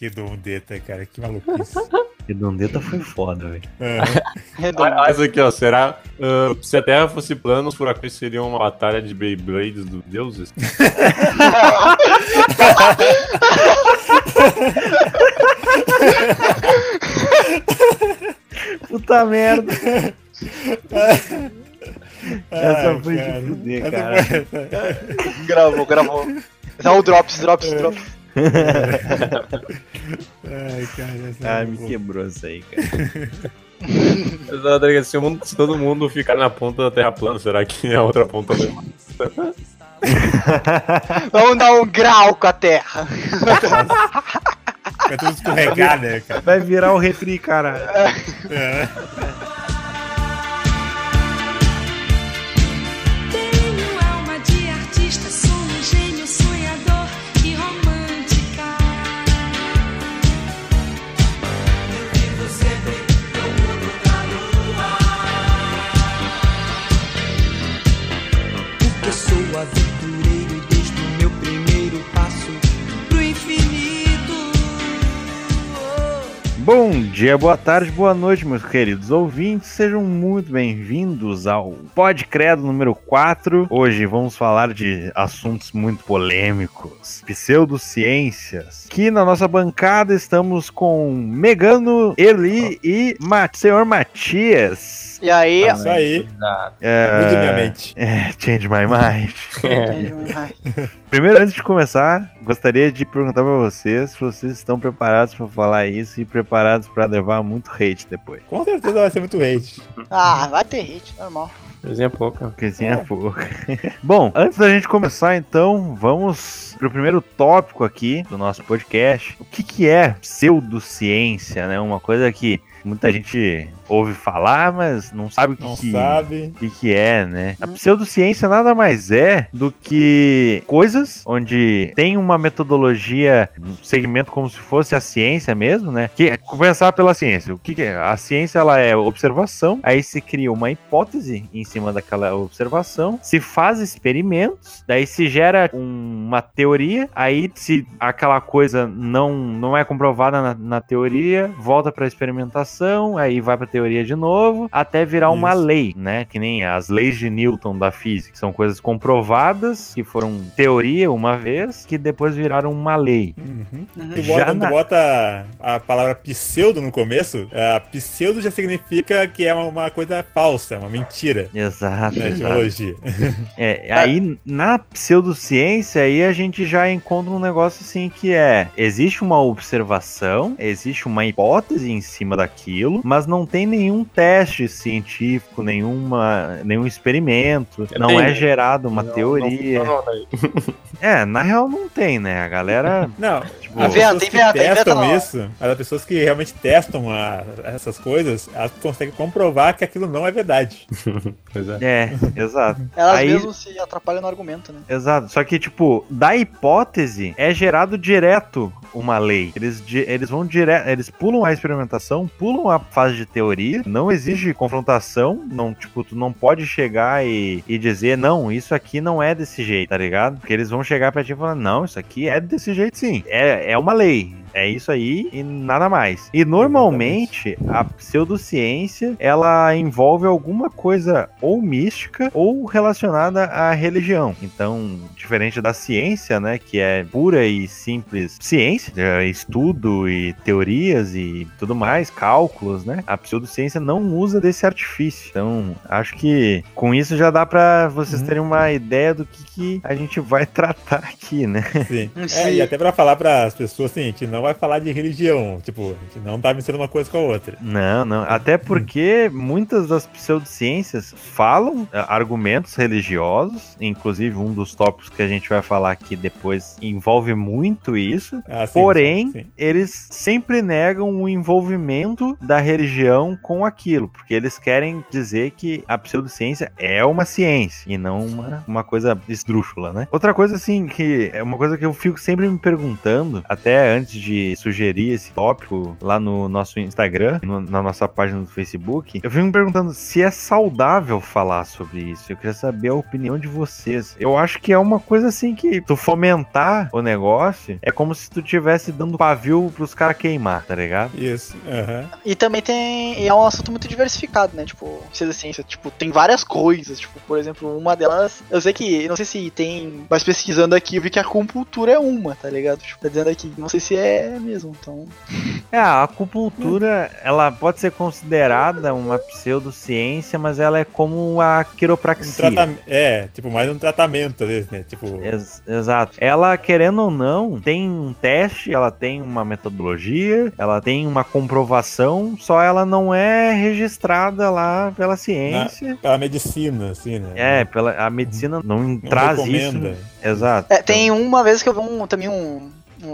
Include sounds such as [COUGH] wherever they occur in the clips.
Redondeta, cara, que maluquice. [LAUGHS] Redondeta foi foda, velho. [LAUGHS] Olha isso aqui, ó. Será. ah, se a Terra fosse plana, os furacões seriam uma batalha de Beyblades dos deuses? [LAUGHS] Puta merda. Essa Ai, foi cara. de fuder, cara. Gravou, gravou. Não, drops, drops, drops. Ai, cara, essa Ah, é me boa. quebrou isso aí, cara. Se, o mundo- se todo mundo ficar na ponta da Terra plana, será que a outra ponta não? [LAUGHS] Vamos dar um grau com a terra. Vai tudo escorregar, né, cara? Vai virar o refri, cara. É. Tenho Bom dia, boa tarde, boa noite, meus queridos ouvintes. Sejam muito bem-vindos ao Pod Credo número 4. Hoje vamos falar de assuntos muito polêmicos, pseudociências. Aqui na nossa bancada estamos com Megano, Eli e Ma senhor Matias. E aí, Isso aí, É, mude minha mente. é, change my mind. Ai, [LAUGHS] Primeiro, antes de começar, gostaria de perguntar pra vocês se vocês estão preparados pra falar isso e preparados pra levar muito hate depois. Com certeza vai ser muito hate. ah, vai ter hit, normal. Coisinha pouca. Coisinha é pouca. [LAUGHS] Bom, antes da gente começar, então, vamos pro primeiro tópico aqui do nosso podcast. O que, que é pseudociência, né? Uma coisa que muita gente ouve falar, mas não sabe o que, Não que, sabe. que, que é, né? A pseudociência nada mais é do que coisas onde tem uma metodologia, um segmento como se fosse a ciência mesmo, né? Que é começar pela ciência. O que, que é? A ciência ela é observação, aí se cria uma hipótese em cima daquela observação, se faz experimentos, daí se gera um- uma teoria, aí se aquela coisa não, não é comprovada na, na teoria, volta para experimentação, aí vai para teoria de novo, até virar uma Isso. lei, né? Que nem as leis de Newton da física, que são coisas comprovadas, que foram teoria uma vez, que depois viraram uma lei. Uhum. Uhum. Tu Já bota, quando na- tu bota a palavra pseudo no começo, a pseudo já significa que é uma, coisa falsa, uma mentira Exato, na exato. etimologia. [LAUGHS] É, aí na pseudociência aí a gente já encontra um negócio assim que é existe uma observação, existe uma hipótese em cima daquilo, mas não tem nenhum teste científico, nenhuma, nenhum experimento, não Tem, é né? gerado uma Não, teoria. não aí. É, na real não tem, né? A galera Não, tipo, A as venda, pessoas tem que testam não. isso, as pessoas que realmente testam a- essas coisas, elas conseguem comprovar que aquilo não é verdade. [LAUGHS] Pois é. é, exato. [LAUGHS] Elas Aí- mesmo se atrapalham no argumento, né? Exato. Só que, tipo, da hipótese é gerado direto uma lei. Eles, di- eles vão direto. Eles pulam a experimentação, pulam a fase de teoria. Não exige confrontação. Não, tipo, tu não pode chegar e, e dizer, não, isso aqui não é desse jeito, tá ligado? Porque eles vão chegar pra ti e falar, não, isso aqui é desse jeito sim. É, é uma lei. É isso aí e nada mais. E normalmente a pseudociência ela envolve alguma coisa ou mística ou relacionada à religião. Então, diferente da ciência, né, que é pura e simples ciência, é estudo e teorias e tudo mais, cálculos, né? A pseudociência não usa desse artifício. Então, acho que com isso já dá pra vocês Uhum. terem uma ideia do que, que a gente vai [LAUGHS] tratar aqui, né? Sim. Sim. É, e até pra falar pras pessoas assim, a gente não vai falar de religião. Tipo, a gente não tá misturando uma coisa com a outra. Não, não. Até porque muitas das pseudociências falam eh, argumentos religiosos, inclusive um dos tópicos que a gente vai falar aqui depois envolve muito isso. Ah, sim, Porém, sim. eles sempre negam o envolvimento da religião com aquilo, porque eles querem dizer que a pseudociência é uma ciência e não uma, uma coisa esdrúxula, né? Outra coisa, assim, que é uma coisa que eu fico sempre me perguntando, até antes de sugerir esse tópico lá no nosso Instagram, no- na nossa página do Facebook, eu fico me perguntando se é saudável falar sobre isso. Eu queria saber a opinião de vocês. Eu acho que é uma coisa assim que tu fomentar o negócio é como se tu tivesse dando pavio pros caras queimar, tá ligado? Isso. aham. E também tem. e é um assunto muito diversificado, né? Tipo, ciência ciência. Tipo, tem várias coisas. Tipo, por exemplo, uma delas. Eu sei que. Não sei se tem. Mas pesquisando aqui, eu vi que a acupuntura é uma, tá ligado? Tipo, tá dizendo aqui. Não sei se é mesmo. Então. É, a acupuntura, ela pode ser considerada uma pseudociência, mas ela é como a Um quiropraxia. tratam- É, tipo, mais um tratamento, às vezes, né? Tipo, Ex- exato. Ela, querendo ou não, tem um teste, ela tem uma metodologia, ela tem uma comprovação, só ela não é registrada lá pela ciência. pela medicina, assim, né? É, pela, a medicina não, Não traz recomenda. isso. Exato. É, tem uma vez que eu vi um, também um, um-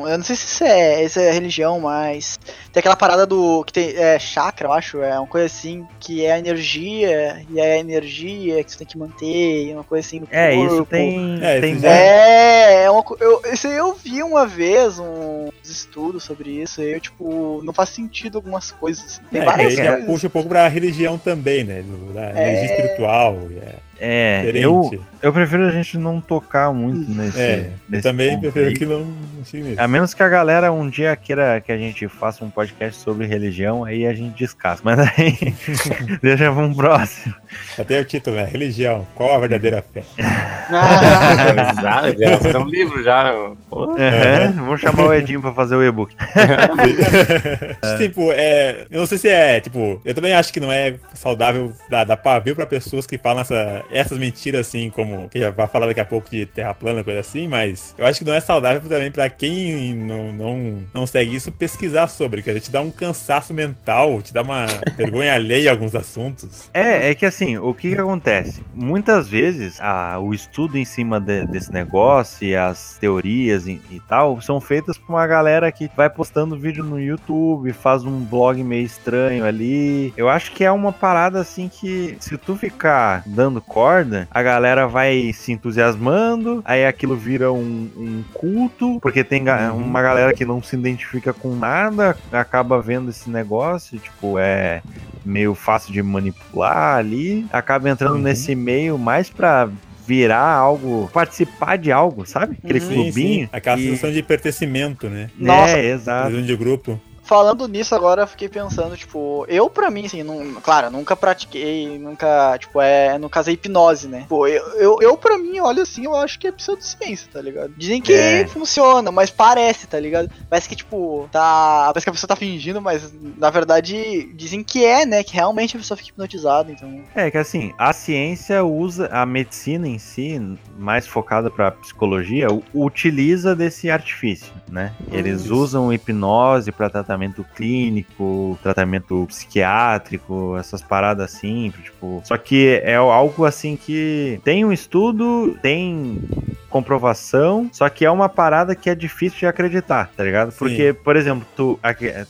Eu não sei se isso é, isso é religião, mas. Tem aquela parada do. que tem. É chakra, eu acho. É uma coisa assim. Que é a energia. E é a energia que você tem que manter. e Uma coisa assim. no É, isso corpo. tem. É, tem É, é uma, eu, isso aí eu vi uma vez uns estudos sobre isso, e eu, tipo, não faz sentido algumas coisas. Assim. Tem É, várias coisas. puxa um pouco pra religião também, né? Da energia espiritual. É É, diferente. eu, eu prefiro a gente não tocar muito nesse. é, eu nesse também prefiro aí. que não, nisso. A menos que a galera um dia queira que a gente faça um podcast sobre religião, aí a gente descasca. Mas aí [LAUGHS] deixa pra um próximo. Até o título, né? Religião. Qual a verdadeira fé? Ah, já, já é um livro já. Pô. Uhum. Vamos chamar o Edinho pra fazer o e-book. [LAUGHS] Tipo, é. Eu não sei se é, tipo, eu também acho que não é saudável dar, dar pavio pra pessoas que falam essa, essas mentiras assim, como. Que já vai falar daqui a pouco de terra plana, coisa assim, mas eu acho que não é saudável também pra quem não, não, não segue isso pesquisar sobre, que gente dá um cansaço mental, te dá uma [LAUGHS] vergonha alheia a alguns assuntos. É, é que assim, o que que acontece? Muitas vezes a, o estudo em cima de- desse negócio e as teorias e, e tal são feitas por uma galera que vai postando vídeo no YouTube, faz um blog meio estranho ali. Eu acho que é uma parada assim que se tu ficar dando corda, a galera vai se entusiasmando, aí aquilo vira um, um culto, porque tem ga- Uhum. uma galera que não se identifica com nada, acaba vendo esse negócio, tipo, é meio fácil de manipular ali, acaba entrando Uhum. nesse meio mais pra virar algo, participar de algo, sabe? Aquele Uhum. Sim, clubinho. sim. Aquela e- sensação de pertencimento, né? Nossa. É, exato. De grupo. Falando nisso agora, eu fiquei pensando, tipo, eu pra mim, assim, não, claro, nunca pratiquei, nunca, tipo, é, no caso é hipnose, né? Pô, eu, eu, eu pra mim, olha assim, eu acho que é pseudociência, tá ligado? Dizem que É. funciona, mas parece, tá ligado? Parece que, tipo, tá. Parece que a pessoa tá fingindo, mas na verdade dizem que é, né? Que realmente a pessoa fica hipnotizada, então. É que assim, a ciência usa, a medicina em si, mais focada pra psicologia, utiliza desse artifício, né? Eles Isso. usam hipnose pra tratamento clínico, tratamento psiquiátrico, essas paradas assim, tipo. Só que é algo assim que tem um estudo, tem comprovação, só que é uma parada que é difícil de acreditar, tá ligado? Sim. Porque, por exemplo, tu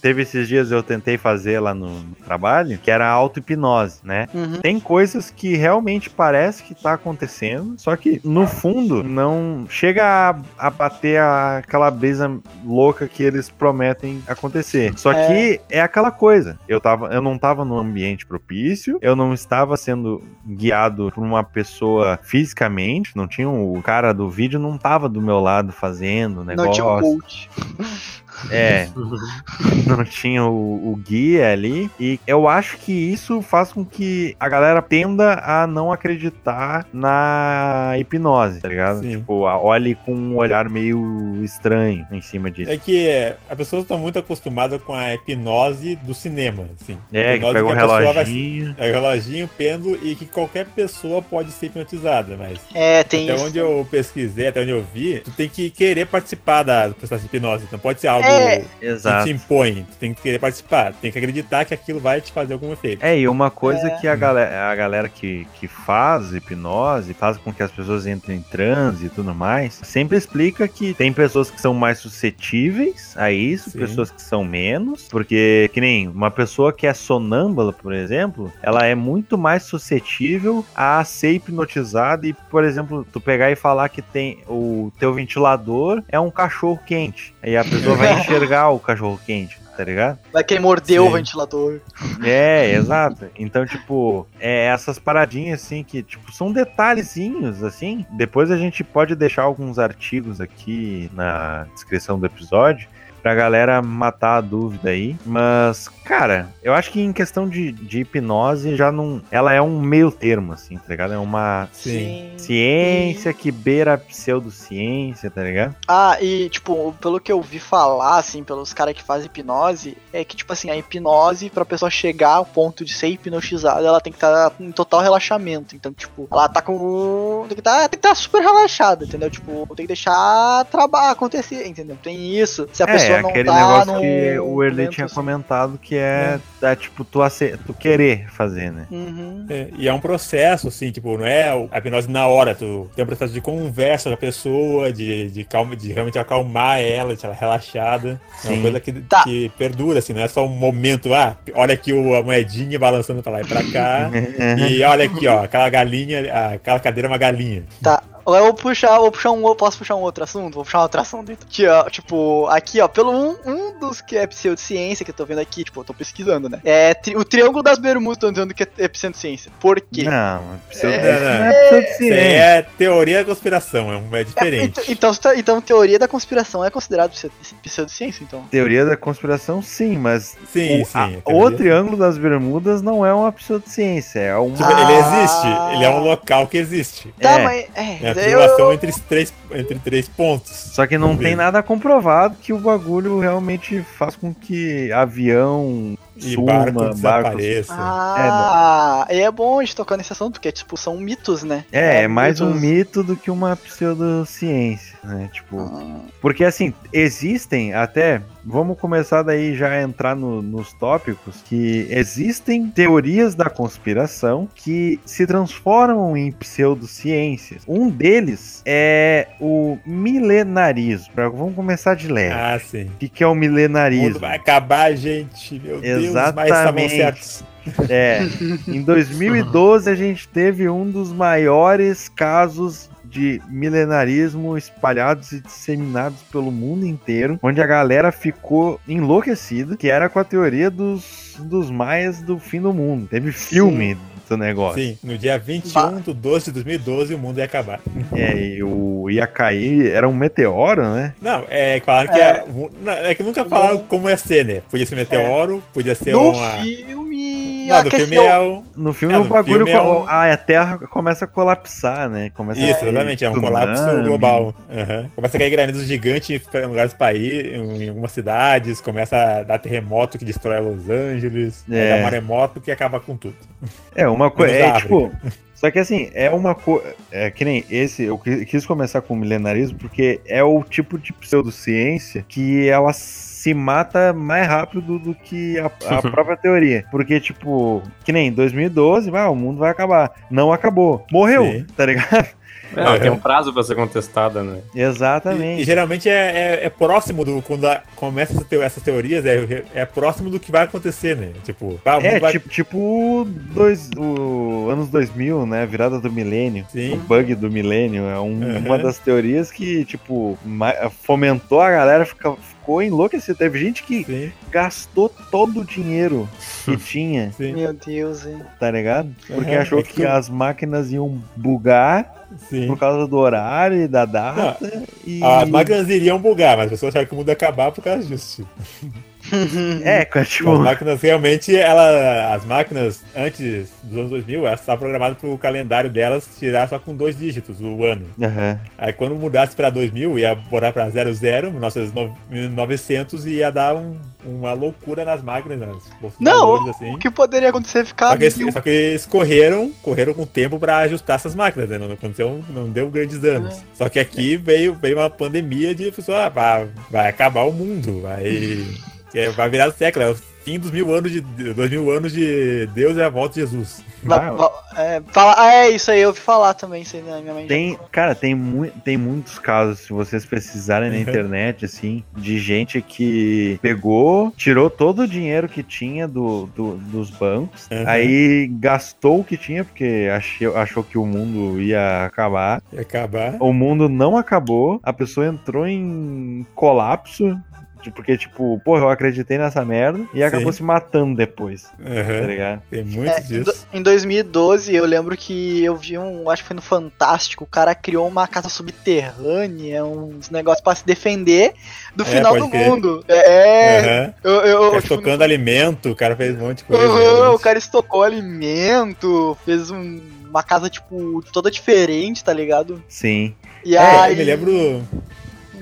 teve esses dias eu tentei fazer lá no, no trabalho, que era auto-hipnose, né? Uhum. Tem coisas que realmente parece que tá acontecendo, só que no fundo não chega a, a bater a- aquela brisa louca que eles prometem acontecer. Só É. que é aquela coisa. Eu tava, eu não tava num ambiente propício, eu não estava sendo guiado por uma pessoa fisicamente, não tinha o cara do vídeo não tava do meu lado fazendo o Não negócio. tinha um coach. É, [LAUGHS] não tinha o, o guia ali. E eu acho que isso faz com que a galera tenda a não acreditar na hipnose, tá ligado? Sim. Tipo, a- olhe com um olhar meio estranho em cima disso. É que é, as pessoas estão muito acostumadas com a hipnose do cinema, assim. É, que Hipnose pega um a pessoa vai- reloginho. É o reloginho, pêndulo e que qualquer pessoa pode ser hipnotizada, mas É, tem até isso. onde eu pesquisei, até onde eu vi, tu tem que querer participar da, do processo de hipnose. Não pode ser algo É, que Exato. te impõe. Tu tem que querer participar. Tem que acreditar que aquilo vai te fazer algum efeito. É, e uma coisa É. que a galera, a galera que, que faz hipnose, faz com que as pessoas entrem em transe e tudo mais, sempre explica que tem pessoas que são mais suscetíveis a isso, Sim. pessoas que são menos, porque que nem uma pessoa que é sonâmbula, por exemplo, ela é muito mais suscetível a ser hipnotizada e, por exemplo, tu pegar e falar que tem o teu ventilador é um cachorro quente. Aí a pessoa [LAUGHS] vai vai enxergar o cachorro quente, tá ligado? Vai quem mordeu o Sim. ventilador. É, exato. Então, tipo, é essas paradinhas assim que, tipo, são detalhezinhos, assim. Depois a gente pode deixar alguns artigos aqui na descrição do episódio pra galera matar a dúvida aí. Mas, cara, eu acho que em questão de, de hipnose já não. Ela é um meio termo, assim, tá ligado? É uma Sim. ciência que beira a pseudociência, tá ligado? Ah, e tipo, pelo que eu vi falar, assim, pelos caras que fazem hipnose, é que, tipo assim, a hipnose, pra pessoa chegar ao ponto de ser hipnotizada, ela tem que estar em total relaxamento. Então, tipo, ela tá com. Tem que estar tem que tá super relaxada, entendeu? Tipo, tem que deixar trabalhar acontecer, entendeu? Tem isso. Se a é, pessoa não aquele tá negócio no. que o Erley tinha assim. comentado que é, é tipo, tu, ace- tu querer fazer, né? Uhum. É, e é um processo, assim, tipo, não é a hipnose na hora, tu tem um processo de conversa com a pessoa, de, de, calma, de realmente acalmar ela, deixar ela relaxada. É Sim. uma coisa que, Tá. que perdura, assim, não é só um momento, ah, olha aqui o- a moedinha balançando pra lá e pra cá. [LAUGHS] e olha aqui, ó, aquela galinha, aquela cadeira é uma galinha. Tá. Eu vou puxar, vou puxar um, posso puxar um outro assunto? Vou puxar um outro assunto. Então. Aqui, ó, tipo, aqui, ó, pelo um, um dos que é pseudociência que eu tô vendo aqui, tipo, eu tô pesquisando, né? É tri- o Triângulo das Bermudas, tô dizendo que é, é pseudociência. Por quê? Não, pseudo... É, isso não é pseudociência. aí é teoria da conspiração, é, um- é É, diferente. então, então, tá- então, teoria da conspiração é considerado pseudo- pseudociência, então. Teoria da conspiração, sim, mas Sim, o, sim. a- a o Triângulo das Bermudas não é uma pseudociência, é uma... Tipo, Ah. ele existe, ele é um local que existe. Tá, É. mas. É É, a daí eu- triangulação entre, três, entre três pontos. Só que não tem nada comprovado que o bagulho realmente faz com que avião E suma, barco barcos... desapareça. Ah, e é bom a gente tocar nesse assunto, porque, tipo, são mitos, né? É, é mais um mitos- mito do que uma pseudociência, né? Tipo, Ah, Porque assim, existem até. Vamos começar daí já a entrar no- nos tópicos que existem teorias da conspiração que se transformam em pseudociências. Um deles é o milenarismo. Vamos começar de leve. Ah, sim. O que, que é o O mundo milenarismo? vai acabar, gente. Meu Deus, mas estavam Exatamente. certos. É, em 2012 a gente teve um dos maiores casos de milenarismo espalhados e disseminados pelo mundo inteiro, onde a galera ficou enlouquecida, que era com a teoria dos, dos maias do fim do mundo. Teve filme do negócio. Sim, no dia 21 de 12 de 2012 o mundo ia acabar. É, e o ia cair, era um meteoro, né? Não, é claro que é, não, é que nunca falaram como ia ser, né? Podia ser meteoro, podia ser no uma. filme. Não, do filme é o. No filme É, o no bagulho, filme é um- a Terra começa a colapsar, né? Começa a Isso, cair exatamente, é um colapso global. Aham. Começa a cair granizo gigante em lugares do país, em algumas cidades, começa a dar terremoto que destrói Los Angeles, É. é. dá maremoto que acaba com tudo. É, uma coisa. É a tipo. [LAUGHS] Só que assim, é uma coisa. É que nem esse. Eu qui- quis começar com o milenarismo porque é o tipo de pseudociência que ela se mata mais rápido do que a, a própria teoria. Porque, tipo, que nem em 2012, ah, o mundo vai acabar. Não acabou. Morreu, Sim. tá ligado? É, tem um prazo pra ser contestada, né? Exatamente. E, e geralmente é, é, é próximo do. Quando a- começa essa teo- essas teorias, é, é próximo do que vai acontecer, né? Tipo, É, vai- tipo, tipo dois, o anos 2000, né? Virada do milênio. Sim. O bug do milênio. É um- Uhum. uma das teorias que, tipo, fomentou a galera, fica, ficou enlouquecida. Teve gente que Sim, gastou todo o dinheiro que [LAUGHS] tinha, sim, Meu Deus, hein? tá ligado? Porque Uhum. achou É que que as máquinas iam bugar sim. por causa do horário e da data. e... As máquinas iriam bugar, mas as pessoas acharam que o mundo ia acabar por causa disso. [LAUGHS] [LAUGHS] É, cara, As tipo... máquinas realmente, ela, as máquinas antes dos anos 2000, elas estavam programadas para o calendário delas tirar só com dois dígitos o ano. Aham. Aí quando mudasse para 2000, ia botar para 00, 1900 e ia dar um- uma loucura nas máquinas, nos Não, computadores, assim. O que poderia acontecer é ficar Só que, mil. só que eles correram, correram com o tempo para ajustar essas máquinas, né? Não aconteceu, não deu grandes danos. Só que aqui veio, veio uma pandemia de pessoa, ah, vai, vai acabar o mundo, vai, [LAUGHS] é, vai virar o século, é o fim dos mil anos de dois mil anos de Deus e a volta de Jesus. Ah, é, fala, ah, é isso aí, eu ouvi falar também, isso aí na minha mãe. Tem, cara, tem, mu tem muitos casos, se vocês pesquisarem na Uhum. internet, assim, de gente que pegou, tirou todo o dinheiro que tinha do, do- dos bancos, Uhum. aí gastou o que tinha, porque achou, achou que o mundo ia acabar. Ia acabar. O mundo não acabou, a pessoa entrou em colapso. Porque, tipo, porra, eu acreditei nessa merda e acabou Sim. se matando depois, tá Aham. ligado? Tem muito É, disso. em 2012, eu lembro que eu vi um, acho que foi no Fantástico, o cara criou uma casa subterrânea, uns negócios pra se defender do É, final do crer. mundo. É, Aham. eu, eu, O cara tipo, tocando alimento, o cara fez um monte de coisa. Realmente. o cara estocou alimento, fez um- uma casa, tipo, toda diferente, tá ligado? Sim. E É, aí. eu me lembro,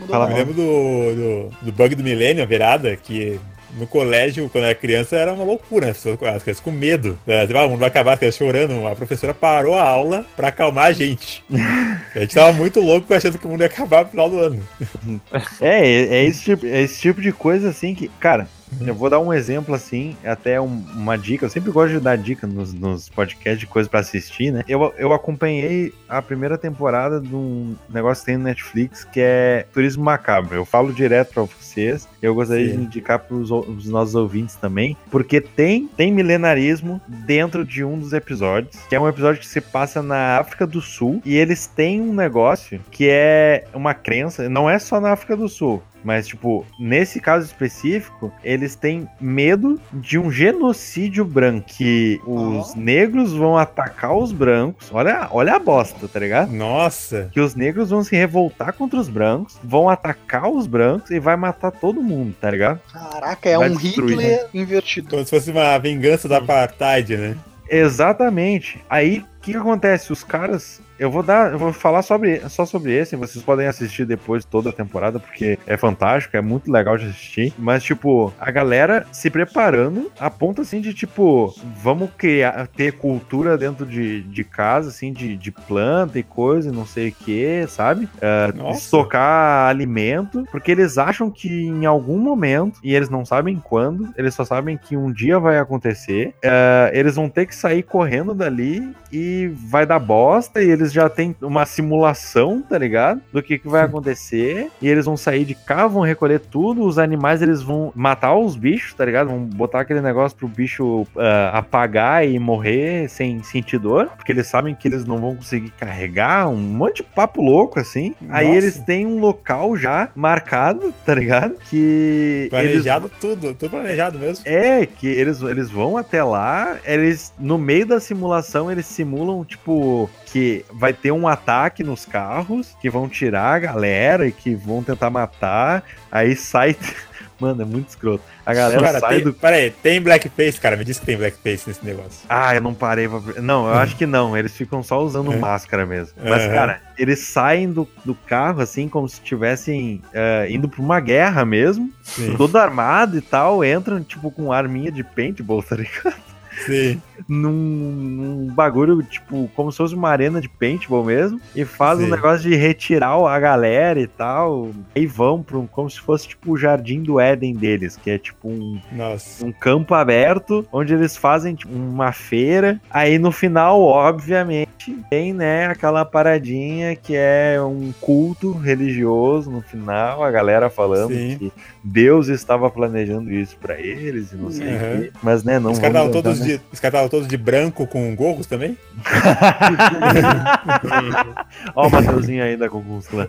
mudou Fala, eu me lembro do, do, do bug do milênio, a virada, que no colégio, quando eu era criança, era uma loucura, né? as pessoas, as crianças com medo. É, tipo, ah, o mundo vai acabar, as crianças chorando. A professora parou a aula pra acalmar a gente. [LAUGHS] a gente tava muito louco achando que o mundo ia acabar no final do ano. É, é, é esse tipo, é esse tipo de coisa assim que, cara, eu vou dar um exemplo assim, até um- uma dica. Eu sempre gosto de dar dica nos, nos podcasts de coisa pra assistir, né? Eu, eu acompanhei a primeira temporada de um negócio que tem no Netflix que é Turismo Macabro. Eu falo direto pra vocês. Eu gostaria Sim. de indicar pros ou- os nossos ouvintes também, porque tem, tem milenarismo dentro de um dos episódios, que é um episódio que se passa na África do Sul, e eles têm um negócio que é uma crença, não é só na África do Sul, mas, tipo, nesse caso específico, eles têm medo de um genocídio branco. Que os Oh. negros vão atacar os brancos. Olha, olha a bosta, tá ligado? Nossa! Que os negros vão se revoltar contra os brancos, vão atacar os brancos e vai matar todo mundo, tá ligado? Caraca, é Vai um destruir, Hitler invertido. Como se fosse uma vingança da apartheid, né? Exatamente. Aí, o que, que acontece? Os caras. Eu vou dar. Eu vou falar sobre, só sobre esse. Vocês podem assistir depois toda a temporada, porque é fantástico, é muito legal de assistir. Mas, tipo, a galera se preparando a ponto assim de, tipo, vamos criar, ter cultura dentro de, de casa, assim, de, de planta e coisa, não sei o que, sabe? É, Nossa. estocar alimento, porque eles acham que em algum momento, e eles não sabem quando, eles só sabem que um dia vai acontecer, é, eles vão ter que sair correndo dali e vai dar bosta, e eles já têm uma simulação, tá ligado? Do que, que vai acontecer, e eles vão sair de cá, vão recolher tudo, os animais eles vão matar os bichos, tá ligado? Vão botar aquele negócio pro bicho ah, apagar e morrer sem sentir dor, porque eles sabem que eles não vão conseguir carregar, um monte de papo louco assim. Aí Nossa. eles têm um local já marcado, tá ligado? Que eles Planejado tudo, tudo planejado mesmo. é, que eles, eles vão até lá, eles, no meio da simulação, eles simulam, tipo, que vai ter um ataque nos carros, que vão tirar a galera e que vão tentar matar, aí sai... [LAUGHS] Mano, é muito escroto. A galera Cara, sai tem, do... peraí, tem blackface, cara. Me diz que tem blackface nesse negócio. Ah, eu não parei pra... Não, eu acho que não, eles ficam só usando É. máscara mesmo. Mas, Aham. cara, eles saem do, do carro, assim, como se estivessem eh, indo pra uma guerra mesmo, Sim, todo armado e tal, entram, tipo, com arminha de paintball, tá ligado? Sim. num, num bagulho, tipo, como se fosse uma arena de paintball mesmo, e faz um Sim. negócio de retirar a galera e tal, aí vão pra um, como se fosse tipo o jardim do Éden deles, que é tipo um, Nossa. um campo aberto, onde eles fazem tipo, uma feira, aí no final, obviamente, tem, né, aquela paradinha que é um culto religioso no final, a galera falando Sim. que Deus estava planejando isso pra eles e não sei o Uhum. quê, mas né, não Os caras todos, entrar de- os caras estavam todos de branco com gorros também? [LAUGHS] Ó o Mateuzinho ainda com o Clã.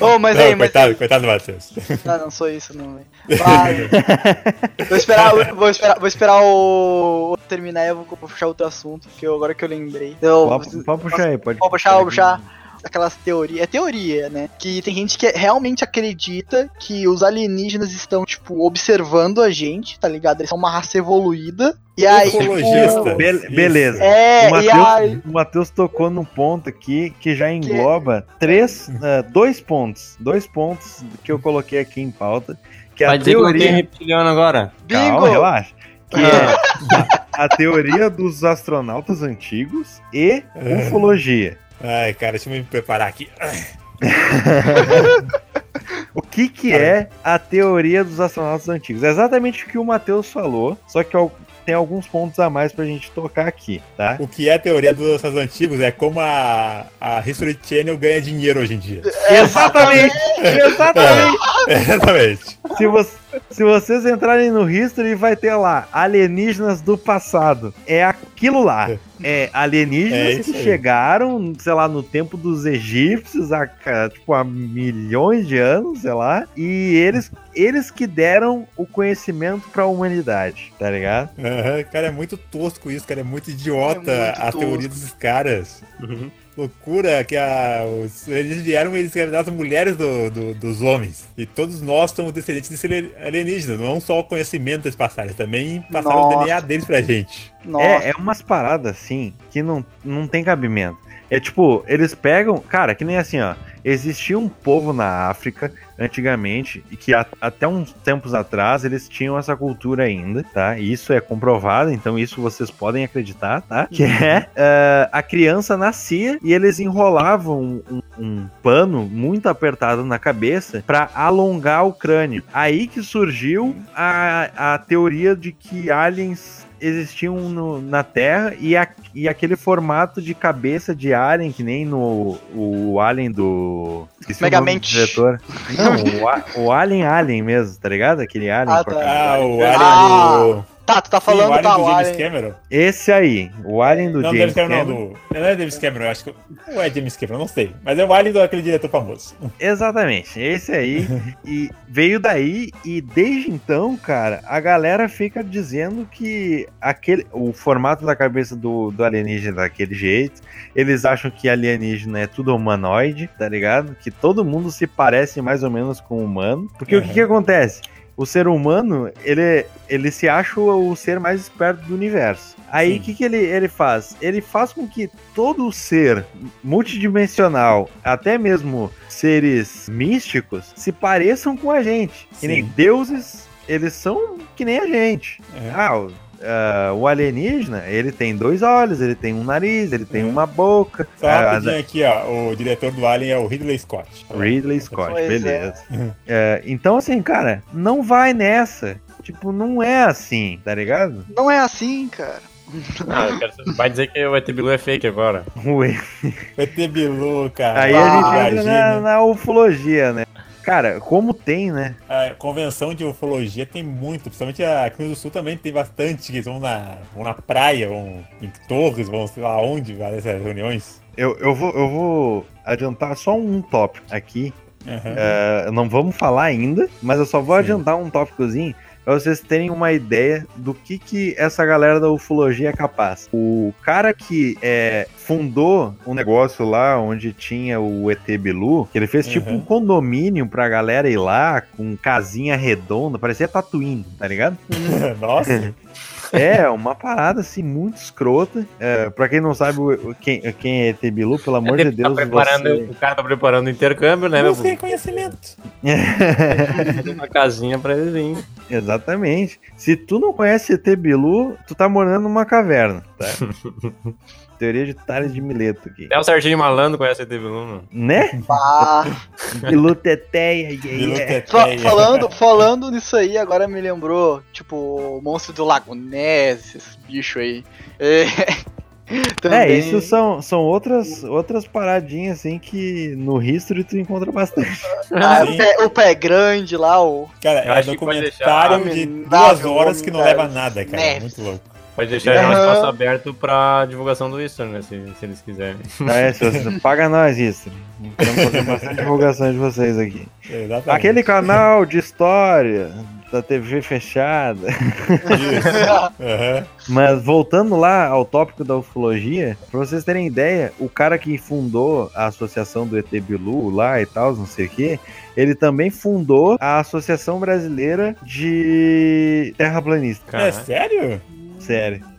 Ô, mas não, aí, mas. coitado, coitado do Matheus. Ah, não sou isso, não, velho. Vai. [LAUGHS] vou esperar, vou esperar, vou esperar o. o terminar e eu vou puxar outro assunto, que eu, agora que eu lembrei. Eu, Pode, pode puxar aí, pode. Pode puxar, pode puxar. Aquelas teorias. É teoria, né? Que tem gente que realmente acredita que os alienígenas estão, tipo, observando a gente, tá ligado? Eles são uma raça evoluída. E aí, Ufologista. tipo, Be- beleza. É, o, e aí. Matheus, o Matheus tocou num ponto aqui que já engloba três, ah, dois pontos. Dois pontos que eu coloquei aqui em pauta. Que é Vai a dizer que não tem teoria. reptiliano agora. Calma, Bingo! relaxa. Que é a, a teoria dos astronautas antigos e ufologia. Ai, cara, deixa eu me preparar aqui. [LAUGHS] O que, que é a teoria dos astronautas antigos? É exatamente o que o Matheus falou, só que tem alguns pontos a mais pra gente tocar aqui, tá? O que é a teoria dos astros antigos é como a, a History Channel ganha dinheiro hoje em dia. Exatamente! [LAUGHS] Exatamente! [LAUGHS] Exatamente. Se, vo- se vocês entrarem no History, vai ter lá alienígenas do passado. É aquilo lá. é alienígenas É que aí. chegaram, sei lá, no tempo dos egípcios, há, tipo, há milhões de anos, sei lá, e eles, eles que deram o conhecimento pra humanidade, tá ligado? Aham, Cara, é muito tosco isso, cara. É muito idiota É muito a tosco. teoria dos caras. Uhum. Loucura que a, os, eles vieram eles as mulheres do, do- dos homens. E todos nós somos descendentes desse ali- alienígena. Não só o conhecimento deles passaram, eles também passaram Nossa. o DNA deles pra gente. Nossa. É, é umas paradas assim que não, não tem cabimento. É tipo, eles pegam. Cara, que nem assim, ó. Existia um povo na África antigamente e que a- até uns tempos atrás eles tinham essa cultura ainda, tá? E isso é comprovado, então isso vocês podem acreditar, tá? Que é eh, a criança nascia e eles enrolavam um, um pano muito apertado na cabeça pra alongar o crânio. Aí que surgiu a, a teoria de que aliens existiam no- na Terra e, a- e aquele formato de cabeça de alien, que nem no o alien do. Esqueci o nome do Megamente. diretor. [LAUGHS] Não, o, a- o Alien Alien mesmo, tá ligado? Aquele alien. Ah, tá. Ah, o Ah, alien do. Tá, tu tá Sim, falando o alien tá, do o James Alien- Cameron. Esse aí, o alien do não, James James Cameron, Cameron. não. Do, não é James Cameron, eu acho que. Ou é James Cameron, não sei. Mas é o alien daquele diretor famoso. [LAUGHS] Exatamente, esse aí. e veio daí, e desde então, cara, a galera fica dizendo que aquele, o formato da cabeça do, do alienígena é daquele jeito. Eles acham que alienígena é tudo humanoide, tá ligado? Que todo mundo se parece mais ou menos com o humano. Porque o que, Uhum. que acontece? O ser humano, ele, ele se acha o ser mais esperto do universo. Aí Sim. o que, que ele, ele faz? Ele faz com que todo ser multidimensional, até mesmo seres místicos, se pareçam com a gente. Que nem Sim. deuses, eles são que nem a gente. É. Ah, o, ah, o alienígena, ele tem dois olhos, ele tem um nariz, ele tem Uhum. uma boca. Só rapidinho aqui, ó. O diretor do Alien é o Ridley Scott. Ridley Scott, Pois é. beleza. É, então, assim, cara, não vai nessa. Tipo, não é assim, tá ligado? Não é assim, cara. Ah, eu quero- vai dizer que o ET Bilu é fake agora. Ué. Vai ter Bilu, cara. Aí Ah, a gente entra na, na ufologia, né? Cara, como tem, né? A convenção de ufologia tem muito, principalmente aqui no sul também tem bastante, que eles vão na, vão na praia, vão em torres, vão sei lá onde, várias reuniões. Eu, eu, vou, eu vou adiantar só um tópico aqui. Aham. É, não vamos falar ainda, mas eu só vou Sim. adiantar um tópicozinho pra vocês terem uma ideia do que, que essa galera da ufologia é capaz. O cara que é, fundou um negócio lá onde tinha o ET Bilu, que ele fez tipo Uhum. um condomínio pra galera ir lá, com casinha redonda, parecia Tatooine, tá ligado? [LAUGHS] Nossa, É, uma parada assim muito escrota. É, pra quem não sabe quem, quem é ET Bilu, pelo amor de Tá Deus, preparando, você... O cara tá preparando o intercâmbio, né, meu? busquem conhecimento. [LAUGHS] [LAUGHS] Uma casinha pra ele vir. Exatamente. Se tu não conhece ET Bilu, tu tá morando numa caverna, tá? [LAUGHS] Teoria de Tales de Mileto aqui. Até o Serginho Malandro conhece ET Bilu, mano. Né? Ah, Bilu Teteia, yeah, Bilu yeah. Teteia. falando, falando nisso aí, agora me lembrou, tipo, o monstro do Lago Ness, esses bichos aí. É, É, isso são, são outras, outras paradinhas assim que no History tu encontra bastante. [LAUGHS] Ah, o, pé, o pé grande lá, o. Cara, Eu é acho que pode documentário deixar- de duas horas que não Homem leva a das nada, cara. Neves. Muito louco. Pode deixar já um espaço aberto pra divulgação do Easter, né? Se, se eles quiserem. [LAUGHS] É, se você, paga nós, History. Queremos fazer bastante divulgação de vocês aqui. Exatamente. Aquele canal de história da TV fechada. [LAUGHS] Aham. Mas voltando lá ao tópico da ufologia, pra vocês terem ideia, o cara que fundou a associação do ET Bilu lá e tal, não sei o que, ele também fundou a Associação Brasileira de Terraplanista. É Cara, sério? Sério.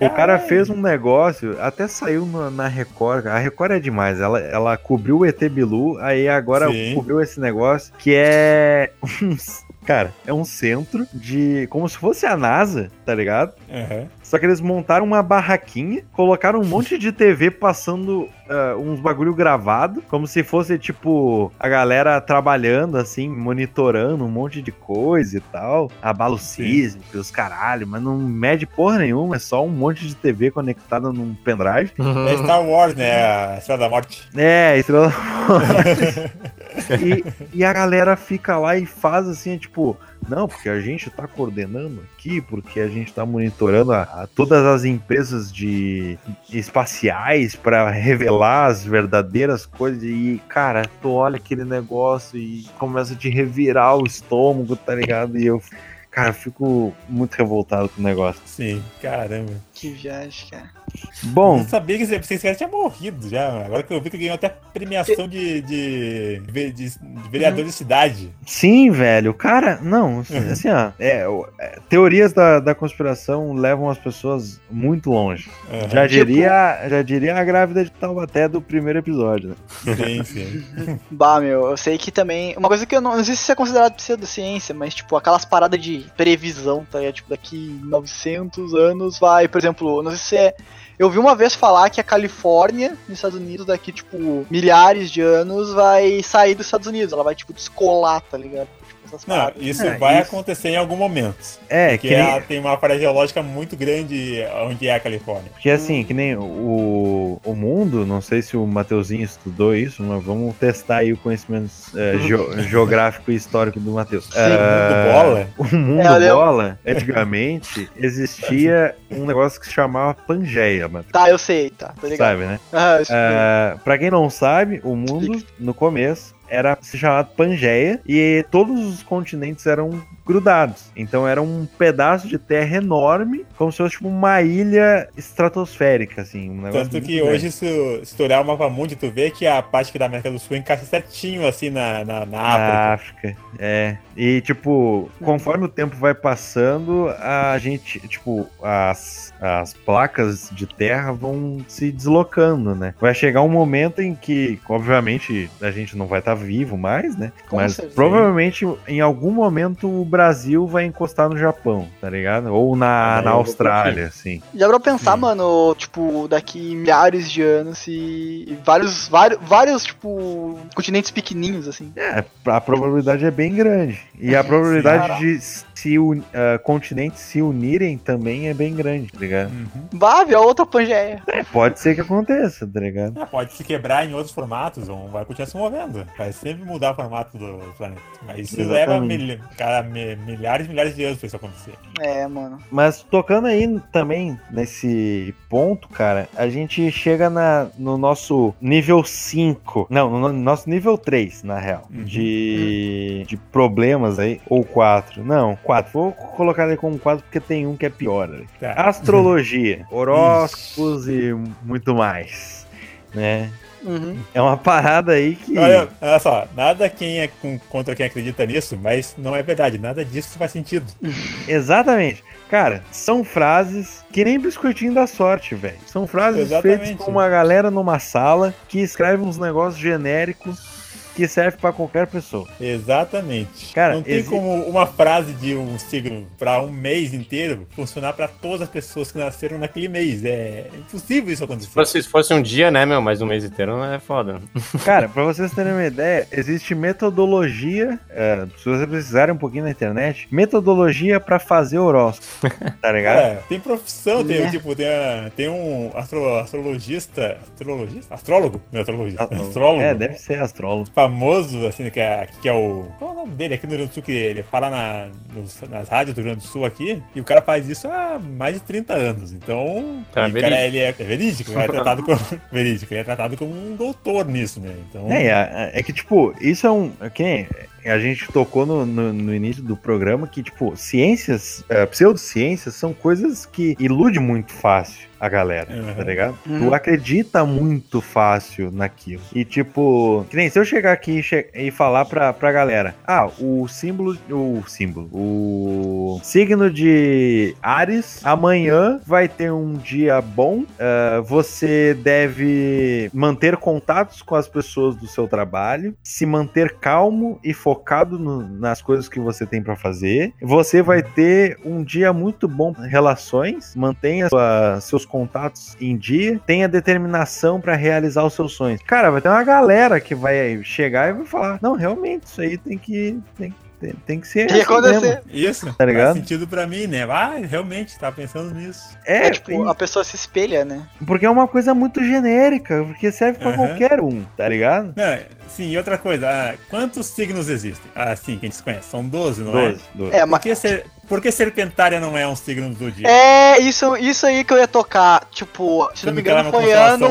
O cara fez um negócio, até saiu na, na Record. A Record é demais. Ela, ela cobriu o ET Bilu, aí agora Sim. cobriu esse negócio que é. [LAUGHS] um- Cara, é um centro de. Como se fosse a NASA, tá ligado? Aham. Só que eles montaram uma barraquinha, colocaram um monte de TV passando ah, uns bagulho gravado, como se fosse tipo a galera trabalhando assim, monitorando um monte de coisa e tal. Abalo sísmico, os caralho, mas não mede porra nenhuma, é só um monte de TV conectada num pendrive. É Star Wars, né? A Estrela da Morte. É, estrela. [LAUGHS] [LAUGHS] E, e a galera fica lá e faz assim, tipo, não, porque a gente tá coordenando aqui, porque a gente tá monitorando a, a todas as empresas de espaciais para revelar as verdadeiras coisas. E, cara, tu olha aquele negócio e começa a te revirar o estômago, tá ligado? E eu, cara, eu fico muito revoltado com o negócio. Sim, caramba. Que viagem, cara. Eu Bom, não sabia que esse cara tinha morrido já. Agora que eu vi que ganhou até premiação de, de, de, de vereador de cidade. sim, velho, cara, não, assim, ó, é, é, teorias da, da conspiração levam as pessoas muito longe. Aham. Já diria, já diria a grávida de Taubaté do primeiro episódio. né? Sim, sim. [LAUGHS] Bah, meu, eu sei que também. Uma coisa que eu não, não sei se isso é considerado pseudociência, mas, tipo, aquelas paradas de previsão, tá? Tipo, daqui 900 anos vai, por exemplo, não sei se é. Eu vi uma vez falar que a Califórnia, nos Estados Unidos, daqui, tipo, milhares de anos, vai sair dos Estados Unidos. Ela vai, tipo, descolar, tá ligado? Essas Não, paradas. isso É, vai isso- acontecer em algum momento. É, Porque que nem, ela tem uma área geológica muito grande onde é a Califórnia. porque assim, que nem o, o mundo, não sei se o Mateuzinho estudou isso, mas vamos testar aí o conhecimento é, geo- [LAUGHS] geográfico e histórico do Matheus. Sim, É, mundo bola. O mundo É, eu bola, antigamente, existia um negócio que se chamava Pangeia, mano. Tá, eu sei, tá, tô ligado. Sabe, né? Ah, É, pra quem não sabe, o mundo, no começo, era se chamado Pangeia e todos os continentes eram grudados. Então era um pedaço de terra enorme, como se fosse tipo, uma ilha estratosférica, assim. Um Tanto que grande. hoje, se, se tu olhar o mapa mundi, tu vê que a parte da América do Sul encaixa certinho assim na, na, na África. Na África. É. E, tipo, conforme o tempo vai passando, a gente, tipo, as, as placas de terra vão se deslocando, né? Vai chegar um momento em que, obviamente, a gente não vai estar vivo mais, né? Com Mas certeza. provavelmente em algum momento o Brasil vai encostar no Japão, tá ligado? Ou na, Ah, na Austrália, assim. Já pra pensar, Sim. mano, tipo, daqui milhares de anos e, e vários, vários, vários, tipo, continentes pequenininhos, assim. É, a probabilidade é bem grande. E a probabilidade de se un- ah, continentes se unirem também é bem grande, tá ligado? Uhum. Vá, a outra Pangeia. É, pode ser que aconteça, tá ligado? Ah, pode se quebrar em outros formatos, ou vai continuar se movendo. Vai sempre mudar o formato do planeta. Mas isso leva mil, cara, mi- milhares e milhares de anos pra isso acontecer. É, mano. Mas tocando aí também nesse ponto, cara, a gente chega na, no nosso nível 5. Não, no nosso nível 3, na real. Uhum. De, de problemas aí. Ou 4. Não, 4. Vou colocar ele como 4 porque tem um que é pior. ali. Tá. Astrologia, [LAUGHS] horóscopos e muito mais. Né? Uhum. É uma parada aí que. Olha, olha só, nada quem é com- contra quem acredita nisso, mas não é verdade, nada disso faz sentido. [LAUGHS] Exatamente. Cara, são frases que nem biscoitinho da sorte, velho. São frases Exatamente. feitas com uma galera numa sala que escreve uns negócios genéricos que serve pra qualquer pessoa. Exatamente. Cara, não tem exi- como uma frase de um signo pra um mês inteiro funcionar pra todas as pessoas que nasceram naquele mês. É impossível isso Se acontecer. fosse, se fosse um dia, né, meu? Mas um mês inteiro não é foda. [LAUGHS] Cara, pra vocês terem uma ideia, existe metodologia, é, se vocês precisarem um pouquinho na internet, metodologia pra fazer horóscopo, [LAUGHS] tá ligado? É, tem profissão, tem, Né? tipo, tem, a- tem um astro- astrologista. Astrologista? Astrólogo? Não, astrologista. Astrólogo. Astrólogo. É, deve ser astrólogo. Famoso, assim, que é, que é o. Qual é o nome dele aqui no Rio Grande do Sul? Que ele fala na, nos- nas rádios do Rio Grande do Sul aqui. E o cara faz isso há mais de 30 anos. Então. Tá, e o cara, ele é, é verídico, ele é [LAUGHS] tratado como. verídico, ele é tratado como um doutor nisso, né? Então. É, é, é que, tipo, isso é um. Quem a gente tocou no, no, no início do programa que, tipo, ciências, é, pseudociências são coisas que iludem muito fácil a galera, Uhum. tá ligado? Uhum. Tu acredita muito fácil naquilo. E, tipo, que nem se eu chegar aqui e, che- e falar pra, pra galera, ah, o símbolo, o símbolo, o signo de Ares, amanhã vai ter um dia bom, ah, você deve manter contatos com as pessoas do seu trabalho, se manter calmo e focado no- nas coisas que você tem pra fazer. Você vai ter um dia muito bom em relações, mantenha sua- seus contatos em dia, tenha determinação pra realizar os seus sonhos. Cara, vai ter uma galera que vai chegar e vai falar: "Não, realmente isso aí tem que tem, Tem, tem que ser O que ia assim acontecer? mesmo, Isso, Tá ligado? faz sentido pra mim, né? Ah, realmente, tava pensando nisso. É, É, tipo, tem- a pessoa se espelha, né? porque é uma coisa muito genérica, porque serve pra Aham. qualquer um, tá ligado? Não, sim, e outra coisa, ah, quantos signos existem? Ah, sim, que a gente conhece, são 12, não 12, 12. É, é? mas. Por que, ser, por que serpentária não é um signo do zodíaco? É, isso, isso aí que eu ia tocar. Tipo, se não me engano, foi ano.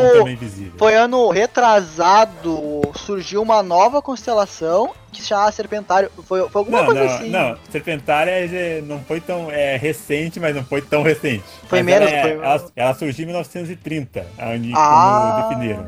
Foi ano retrasado. Surgiu uma nova constelação que se chama Serpentário. Foi, foi alguma Não, coisa não, assim. não, Serpentária não foi tão é, recente, mas não foi tão recente. Foi Mas menos, ela, é- foi- ela, ela surgiu em 1930, onde Ah, definiram.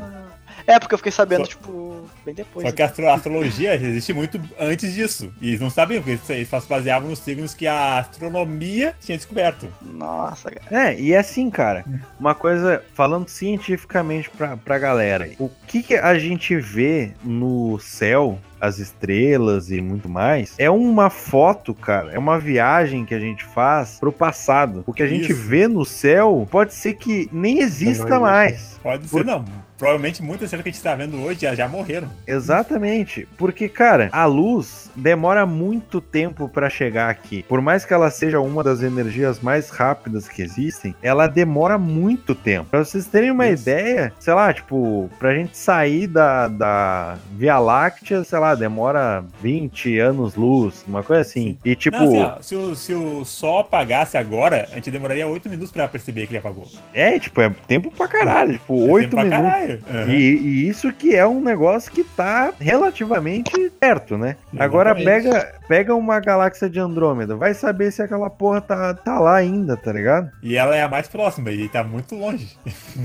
É, porque eu fiquei sabendo, tipo, bem depois. Só que a astro- a astrologia existe muito antes disso. E eles não sabiam, porque eles- eles só se baseavam nos signos que a astronomia tinha descoberto. Nossa, cara. É, e assim, cara, uma coisa, falando cientificamente pra, pra galera, o que, que a gente vê no céu, as estrelas e muito mais, é uma foto, cara, é uma viagem que a gente faz pro passado. O que a gente Isso. vê no céu pode ser que nem exista Não mais. Pode Por- ser, não. Provavelmente muitas estrelas que a gente está vendo hoje já, já morreram. Exatamente, porque cara, a luz demora muito tempo pra chegar aqui. Por mais que ela seja uma das energias mais rápidas que existem, ela demora muito tempo. Pra vocês terem uma Isso. ideia, sei lá, tipo, pra gente sair da, da Via Láctea, sei lá, demora 20 anos luz, uma coisa assim. E tipo, Não, assim, ó, se, o, se o sol apagasse agora, a gente demoraria 8 minutos pra perceber que ele apagou. é, tipo, é tempo pra caralho, tipo, É 8 tempo pra minutos. caralho. Aham. E, e isso que é um negócio que tá relativamente perto, né? Agora Exatamente. pega, pega uma galáxia de Andrômeda, vai saber se aquela porra tá, tá lá ainda, tá ligado? E ela é a mais próxima, e tá muito longe.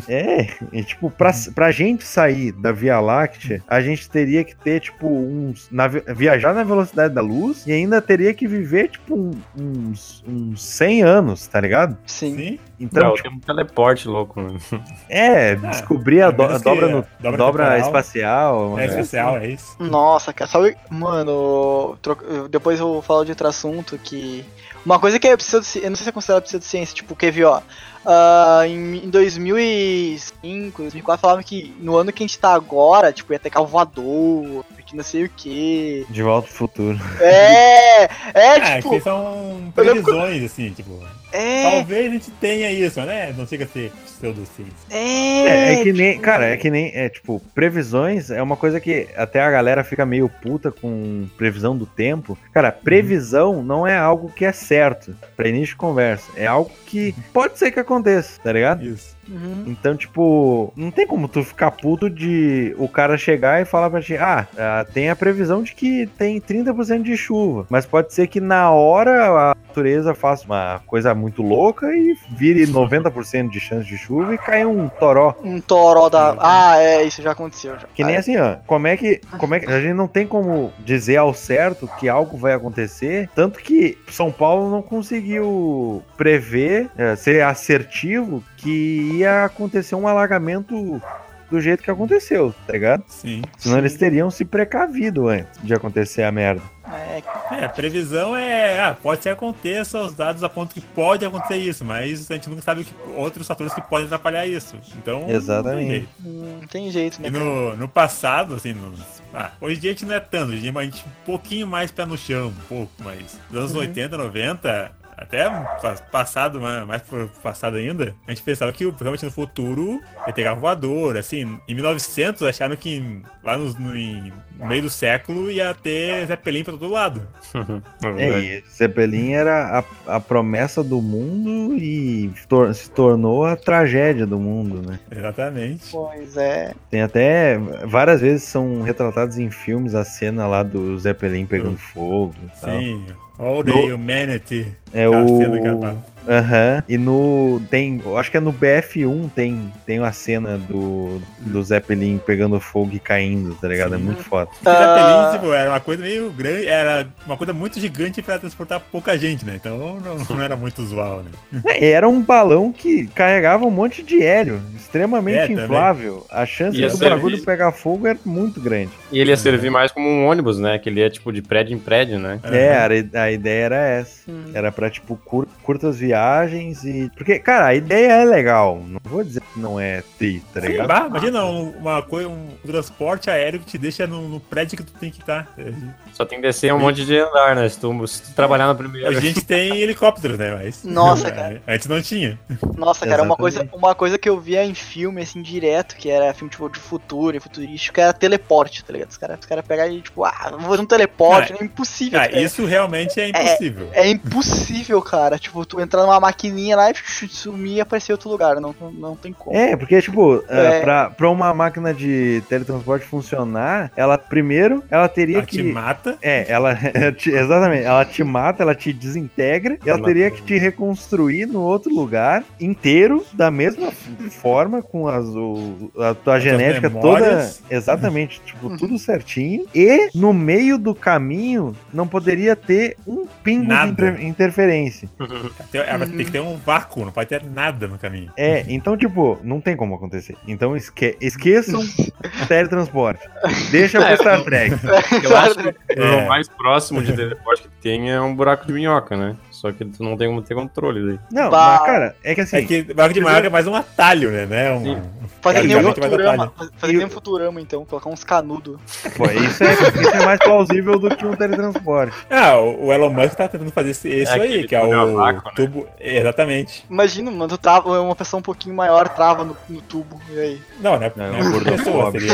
É, e tipo, pra, pra gente sair da Via Láctea, a gente teria que ter, tipo, uns. navi- viajar na velocidade da luz e ainda teria que viver, tipo, um- uns, uns 100 anos, tá ligado? Sim. Sim. Então, Não, tipo, tem um teleporte louco, mano. é, descobrir a, a do- a que dobra, no- dobra dobra temporal- espacial. É especial, é isso. Nossa, cara, sabe, mano, troca- depois eu vou falar de outro assunto que. Uma coisa que é pseudo, eu não sei se é considerado pseudociência, tipo, quer ver, ó. em, em 2005, 2004, falavam que no ano que a gente tá agora, tipo, ia ter carro voador, que não sei o que. De volta pro futuro. É, é, Ah, tipo, que são previsões, assim, tipo. é, Talvez a gente tenha isso, né? Não chega a ser pseudociência. é. É, é que nem, tipo, cara, é que nem, é tipo, previsões é uma coisa que até a galera fica meio puta com previsão do tempo. Cara, previsão não é algo que é certo pra início de conversa. É algo que pode ser que aconteça, tá ligado? Isso. Uhum. Então, tipo, não tem como tu ficar puto de o cara chegar e falar pra ti, ah, ah, tem a previsão de que tem 30% de chuva, mas pode ser que na hora a natureza faça uma coisa muito louca e vire 90% de chance de chuva e caia um toró. Um toró da. Ah, é, isso já aconteceu. Já. Que nem assim, ó, como é que, como é que a gente não tem como dizer ao certo que algo vai acontecer, tanto que São Paulo não conseguiu prever, é, ser assertivo que ia acontecer um alagamento do jeito que aconteceu, tá ligado? Sim. Senão eles teriam se precavido antes de acontecer a merda. É, É, previsão é. Ah, pode ser que aconteça os dados apontam que pode acontecer isso, mas a gente nunca sabe que, outros fatores que podem atrapalhar isso. Então. Exatamente. não tem jeito. não tem jeito, né? E no, no passado, assim, no, ah, hoje em dia a gente não é tanto, hoje em dia a gente um pouquinho mais pé no chão, um pouco, mas nos anos 80, 90, até pa- passado, mais, passado ainda, a gente pensava que realmente no futuro ia ter carro voador, assim, em 1900 acharam que lá no, no- em- no meio do século ia ter Zeppelin pra todo lado. [LAUGHS] É, e Zeppelin era a, a promessa do mundo e tor- se tornou a tragédia do mundo, né? Exatamente. Pois é. Tem até várias vezes são retratados em filmes a cena lá do Zeppelin pegando fogo e tal. All the No- humanity. É Aquela o. Aham. E no. Tem. eu Acho que é no BF1 tem, tem uma cena do, do Zeppelin pegando fogo e caindo, tá ligado? É Sim. muito foda. Ah. Zeppelin, tipo, era uma coisa meio grande, era uma coisa muito gigante pra transportar pouca gente, né? Então não, não era muito usual, né? É, Era um balão que carregava um monte de hélio, extremamente É, inflável. A chance Ia do servir. bagulho pegar fogo era muito grande. E ele ia servir mais como um ônibus, né? Que ele ia, tipo, de prédio em prédio, né? É, a, a ideia era essa. Era pra, tipo, cur- curtas viagens viagens e. Porque, cara, a ideia é legal. Não vou dizer que não é tri, tá Sim, ligado? bah, imagina um- uma coisa, um transporte aéreo que te deixa no, no prédio que tu tem que estar. Só tem que descer um monte de andar, né? Se tu, se tu trabalhar na primeira. A gente tem helicópteros, né? Mas. Nossa, cara. Antes não tinha. Nossa, cara, uma coisa, uma coisa que eu via em filme, assim, direto, que era filme tipo de futuro e futurístico, era teleporte, tá ligado? Os caras os cara pegaram e, tipo, ah, vou fazer um teleporte, Cara, é impossível. Ah, tá isso realmente é impossível. É impossível, cara. Tipo, tu entrar numa maquininha lá e sumir e aparecer em outro lugar. Não, não, tem como. É, porque, tipo, É. é. pra, pra uma máquina de teletransporte funcionar, ela primeiro ela teria Ela que. te mata. É, ela. [LAUGHS] te- exatamente, ela te mata, ela te desintegra, e ela Ela teria que te reconstruir no outro lugar, inteiro, da mesma forma, com as, o, a tua genética toda. Exatamente, tipo, tudo certinho. E no meio do caminho não poderia ter um pingo Nada. de inter- interferência. [LAUGHS] Tem, ela tem que ter um vácuo, não pode ter nada no caminho. É, então, tipo, não tem como acontecer. Então esque esqueçam [LAUGHS] teletransporte. Deixa pro Star Trek. [LAUGHS] Eu acho que É. o mais próximo de teleporte que tem é um buraco de minhoca, né? Só que tu não tem como ter controle daí. Não, Bah. mas, cara, é que assim. É que barco de marca é mais um atalho, né? né? Um, Sim. Fazer que nem um Futurama. Fazer nem um Futurama, então. Colocar uns canudos. Pô, isso, é, isso é mais plausível do que um teletransporte. Ah, o o Elon Musk tá tentando fazer esse, esse É aí, que é o né? tubo. Exatamente. Imagina, mano, tu trava, uma pessoa um pouquinho maior trava no, no tubo. E aí? Não, né? Não, Não, é por pessoa, seria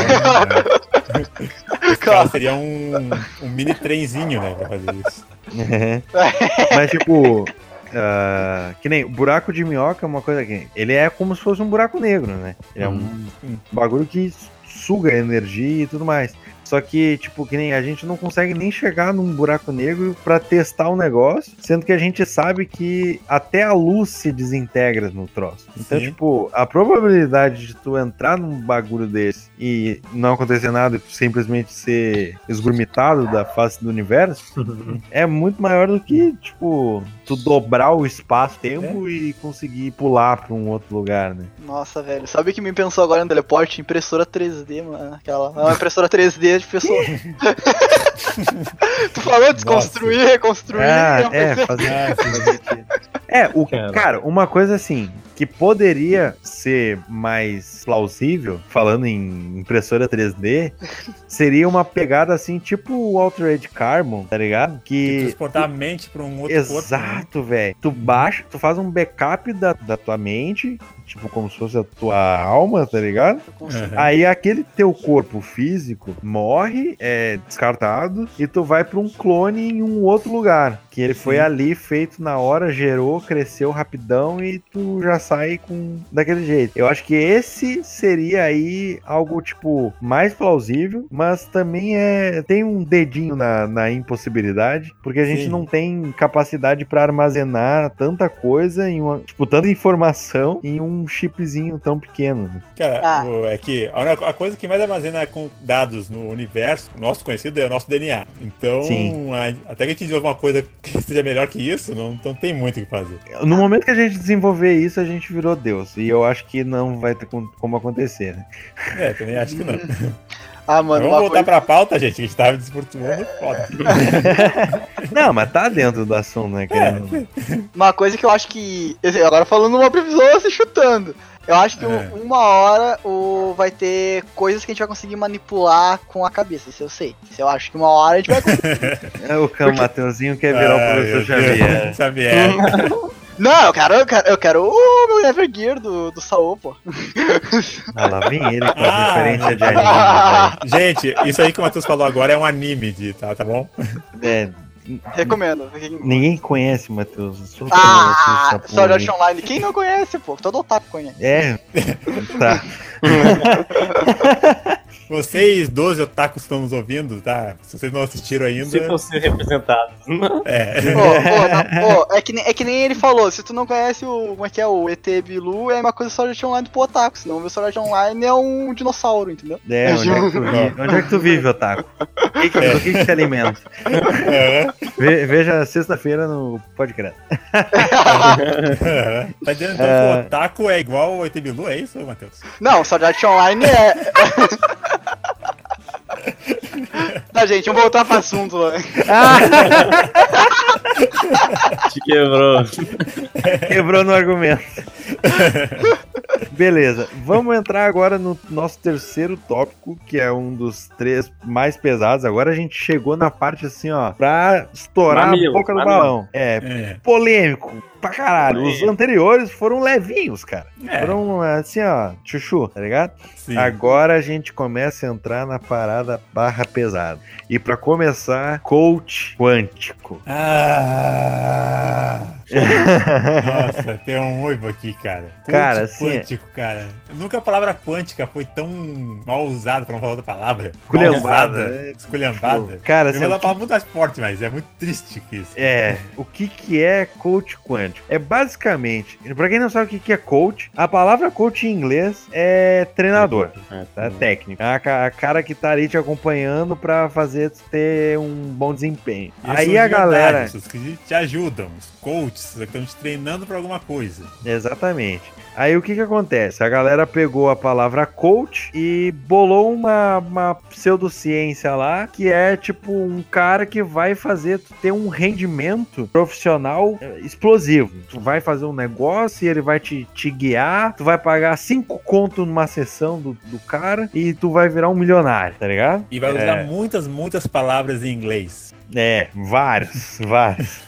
um, [LAUGHS] seria um, um mini trenzinho, né? Pra fazer isso. [LAUGHS] Mas, tipo. [LAUGHS] ah, que nem o buraco de minhoca é uma coisa que. Ele é como se fosse um buraco negro, né? Ele é um, um bagulho que suga energia e tudo mais. Só que, tipo, que nem a gente não consegue nem chegar num buraco negro pra testar o negócio, sendo que a gente sabe que até a luz se desintegra no troço. Então, Sim. tipo, a probabilidade de tu entrar num bagulho desse e não acontecer nada e simplesmente ser esgurmitado da face do universo [LAUGHS] é muito maior do que, tipo, tu dobrar o espaço-tempo e conseguir pular pra um outro lugar, né? Nossa, velho. Sabe o que me pensou agora no teleporte? Impressora 3D, mano. Aquela. É uma impressora 3D de pessoa. [LAUGHS] [LAUGHS] tu falou desconstruir, reconstruir. Ah, é, fazer, fazer sentido. É, o Cara. cara, uma coisa assim, que poderia ser mais plausível, falando em impressora 3D, [LAUGHS] seria uma pegada assim, tipo o Altered Carbon, tá ligado? Que Transportar a mente pra um outro né? Exato, velho. Tu baixa, tu faz um backup da, da tua mente, tipo como se fosse a tua alma, tá ligado? Uhum. Aí aquele teu corpo físico morre, é descartado, e tu vai pra um clone em um outro lugar. Que ele foi Sim. ali, feito na hora, gerou, cresceu rapidão e tu já sai com daquele jeito. Eu acho que esse seria aí algo, tipo, mais plausível, mas também é. tem um dedinho na, na impossibilidade, porque a gente Sim. não tem capacidade pra armazenar tanta coisa em uma. Tipo, tanta informação em um chipzinho tão pequeno. né? Cara, Ah. é que a, coisa que mais armazena com dados no universo, nosso conhecido, é o nosso DNA. Então, a- até que a gente desenvolva uma coisa que [LAUGHS] seja melhor que isso, não, não tem muito o que fazer. No momento que a gente desenvolver isso, a gente virou Deus. E eu acho que não vai ter com- como acontecer, né? É, também acho que não. [LAUGHS] Ah, mano, Vamos voltar coisa, pra pauta, gente, que a gente tava desvirtuando foda. [LAUGHS] Não, mas tá dentro do assunto, né? Querendo... uma coisa que eu acho que. assim, Agora falando uma previsão, se chutando. Eu acho que É. uma hora o, vai ter coisas que a gente vai conseguir manipular com a cabeça. Isso eu sei. Isso eu acho que uma hora a gente vai conseguir. [LAUGHS] É o Cam Mateuzinho quer virar o Ai, professor Deus. Xavier. [LAUGHS] Xavier. [LAUGHS] Não, eu quero, eu quero, eu quero o meu Evergear do, do Saô, pô. Ah, lá vem ele com a Ah, referência de anime, Gente, isso aí que o Matheus falou agora é um anime, de, tá, tá bom? É, Recomendo. ninguém conhece, Matheus. Só Ah, porra Art Online. Quem não conhece, pô? Todo otaku conhece. É, [LAUGHS] tá. [LAUGHS] Vocês, 12 otakus, estão nos ouvindo, tá? Se vocês não assistiram ainda. Ser representados. É. Pô, pô, não, pô, é, que nem, é que nem ele falou, se tu não conhece o. Como é que é? O ET Bilu, é uma coisa Sword Art Online pro otaku. Senão o Sword Online é um dinossauro, entendeu? É, onde é que tu [LAUGHS] vive, onde é que tu vive Otaku? O que que- Do que, que se alimenta? É. Ve- Veja sexta-feira no podcast. [LAUGHS] tá dizendo então que o otaku é igual o ET Bilu, é isso, Matheus? Não, Sword Art Online é. [LAUGHS] [LAUGHS] Tá, gente, vamos voltar pro assunto. né? [LAUGHS] Te quebrou. Quebrou no argumento. Beleza, vamos entrar agora no nosso terceiro tópico, que é um dos três mais pesados. Agora a gente chegou na parte assim, ó, pra estourar Mamilo, a boca do mamilo. balão. É, É. polêmico pra caralho. Os anteriores foram levinhos, cara. É. Foram assim, ó, chuchu, tá ligado? Sim. Agora a gente começa a entrar na parada barra pesada. E pra começar, coach quântico. Ah! Nossa, tem um oivo aqui, cara. Cara, Coach assim, é- Quântico, cara. Nunca a palavra quântica foi tão mal usada, pra não falar outra palavra. Esculhambada, é. Esculhambada. Cara, Eu assim, vou dar uma palavra muito mais forte, mas é muito triste que isso. É, o que que é coach quântico? É basicamente, pra quem não sabe o que é coach, a palavra coach em inglês é treinador, É, tá? Técnico. É a, a cara que tá ali te acompanhando pra fazer ter um bom desempenho. E Aí a galera, Pessoas que te ajudam, os coaches, que estão te treinando pra alguma coisa. exatamente. Aí o que que acontece? A galera pegou a palavra coach e bolou uma, uma pseudociência lá, que é tipo um cara que vai fazer tu ter um rendimento profissional eh, explosivo. Tu vai fazer um negócio e ele vai te, te guiar, tu vai pagar cinco conto numa sessão do, do cara e tu vai virar um milionário, tá ligado? E vai usar É. muitas, muitas palavras em inglês. É, vários, vários.